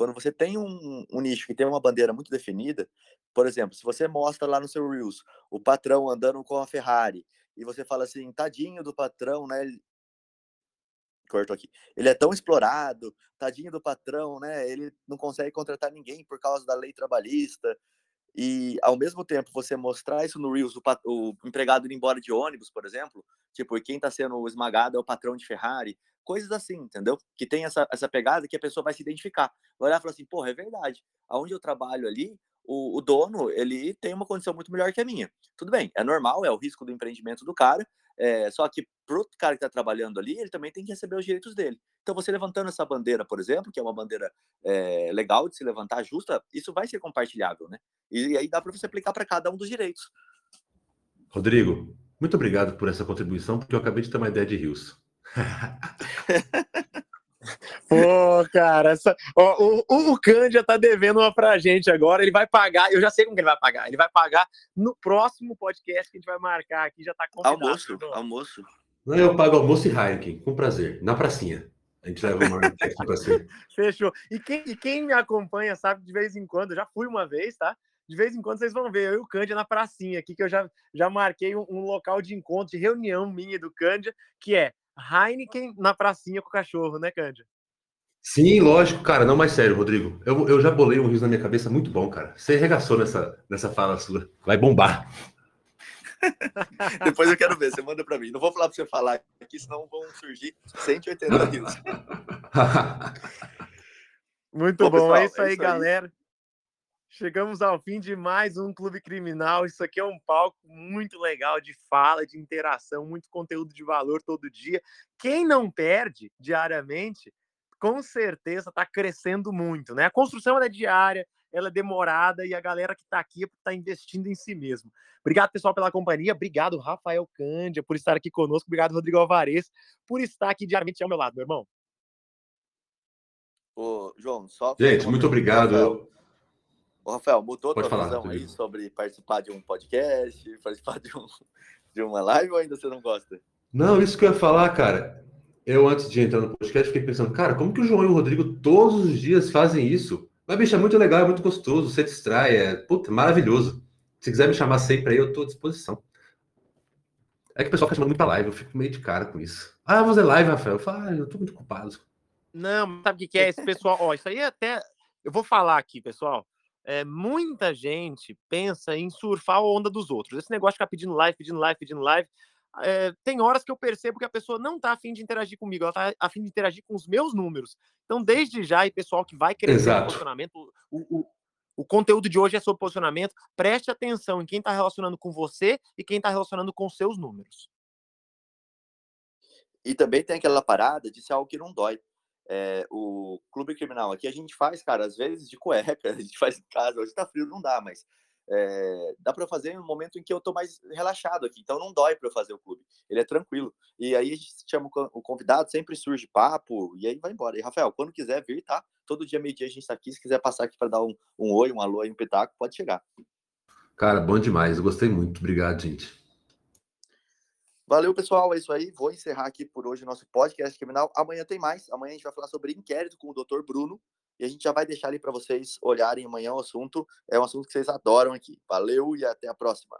quando você tem um, um, nicho que tem uma bandeira muito definida, por exemplo, se você mostra lá no seu Reels o patrão andando com a Ferrari e você fala assim, tadinho do patrão, né? Corto aqui. Ele é tão explorado, tadinho do patrão, né? Ele não consegue contratar ninguém por causa da lei trabalhista. E ao mesmo tempo você mostrar isso no Reels, o, o empregado indo embora de ônibus, por exemplo, tipo, quem está sendo esmagado é o patrão de Ferrari, coisas assim, entendeu? Que tem essa, essa pegada que a pessoa vai se identificar. Vai olhar e falar assim, porra, é verdade. Aonde eu trabalho ali, o, o, dono, ele tem uma condição muito melhor que a minha. Tudo bem, é normal, é o risco do empreendimento do cara, é, só que pro cara que está trabalhando ali, ele também tem que receber os direitos dele. Então, você levantando essa bandeira, por exemplo, que é uma bandeira é, legal de se levantar, justa, isso vai ser compartilhável, né? E, e aí dá para você aplicar para cada um dos direitos. Rodrigo, muito obrigado por essa contribuição, porque eu acabei de ter uma ideia de rios. Pô, cara, essa, ó, o, o, o Cândia tá devendo uma pra gente agora. Ele vai pagar, eu já sei como que ele vai pagar. Ele vai pagar no próximo podcast que a gente vai marcar aqui, já tá convidado. Almoço, almoço. Não, eu pago almoço e Heineken, com prazer, na pracinha. A gente leva uma pracinha. Fechou. E quem, e quem me acompanha sabe de vez em quando, eu já fui uma vez, tá? De vez em quando vocês vão ver eu e o Cândia na pracinha aqui, que eu já, já marquei um, um local de encontro, de reunião minha do Cândia, que é Heineken na pracinha com o cachorro, né, Cândia? Sim, lógico, cara. Não, mais sério, Rodrigo. Eu, eu já bolei um riso na minha cabeça muito bom, cara. Você regaçou nessa, nessa fala sua. Vai bombar. Depois eu quero ver, você manda para mim. Não vou falar para você falar aqui, senão vão surgir 180 rios. Muito bom, bom. Pessoal, é isso aí, é isso galera. Chegamos ao fim de mais um Clube Criminal. Isso aqui é um palco muito legal de fala, de interação, muito conteúdo de valor todo dia. Quem não perde diariamente, com certeza está crescendo muito, né? A construção é diária, ela é demorada e a galera que está aqui está investindo em si mesmo. Obrigado, pessoal, pela companhia. Obrigado, Rafael Cândia, por estar aqui conosco. Obrigado, Rodrigo Alvarez, por estar aqui diariamente ao meu lado, meu irmão. Ô, João, só. Gente, muito obrigado. Ô, Rafael, mudou a tua visão aí sobre participar de um podcast, participar de, um, de uma live ou ainda você não gosta? Não, isso que eu ia falar, cara. Eu, antes de entrar no podcast, fiquei pensando, cara, como que o João e o Rodrigo todos os dias fazem isso? Mas, bicho, é muito legal, é muito gostoso, você distrai, é puta, maravilhoso. Se quiser me chamar sempre aí, eu tô à disposição. É que o pessoal fica chamando muito pra live, eu fico meio de cara com isso. Ah, vamos fazer live, Rafael. Eu falo, ah, eu tô muito ocupado. Não, sabe o que é esse pessoal? Ó, isso aí é até. Eu vou falar aqui, pessoal é, muita gente pensa em surfar a onda dos outros. Esse negócio de ficar pedindo live, pedindo live, pedindo live. É, tem horas que eu percebo que a pessoa não está afim de interagir comigo, ela está afim de interagir com os meus números. Então, desde já, e pessoal que vai querer Exato. posicionamento, o, o, o conteúdo de hoje é sobre posicionamento. Preste atenção em quem está relacionando com você e quem está relacionando com seus números. E também tem aquela parada de ser algo que não dói é, o clube criminal aqui a gente faz, cara, às vezes de cueca, a gente faz em casa. Hoje tá frio, não dá, mas é, dá para fazer no momento em que eu tô mais relaxado aqui. Então não dói para eu fazer o clube. Ele é tranquilo. E aí a gente chama o convidado, sempre surge papo e aí vai embora. E Rafael, quando quiser vir, tá? Todo dia meio dia a gente tá aqui. Se quiser passar aqui para dar um, um oi, um alô um pitaco, pode chegar. Cara, bom demais. Gostei muito. Obrigado, gente. Valeu, pessoal. É isso aí. Vou encerrar aqui por hoje o nosso podcast criminal. Amanhã tem mais. Amanhã a gente vai falar sobre inquérito com o Dr. Bruno. E a gente já vai deixar ali para vocês olharem amanhã o assunto. É um assunto que vocês adoram aqui. Valeu e até a próxima.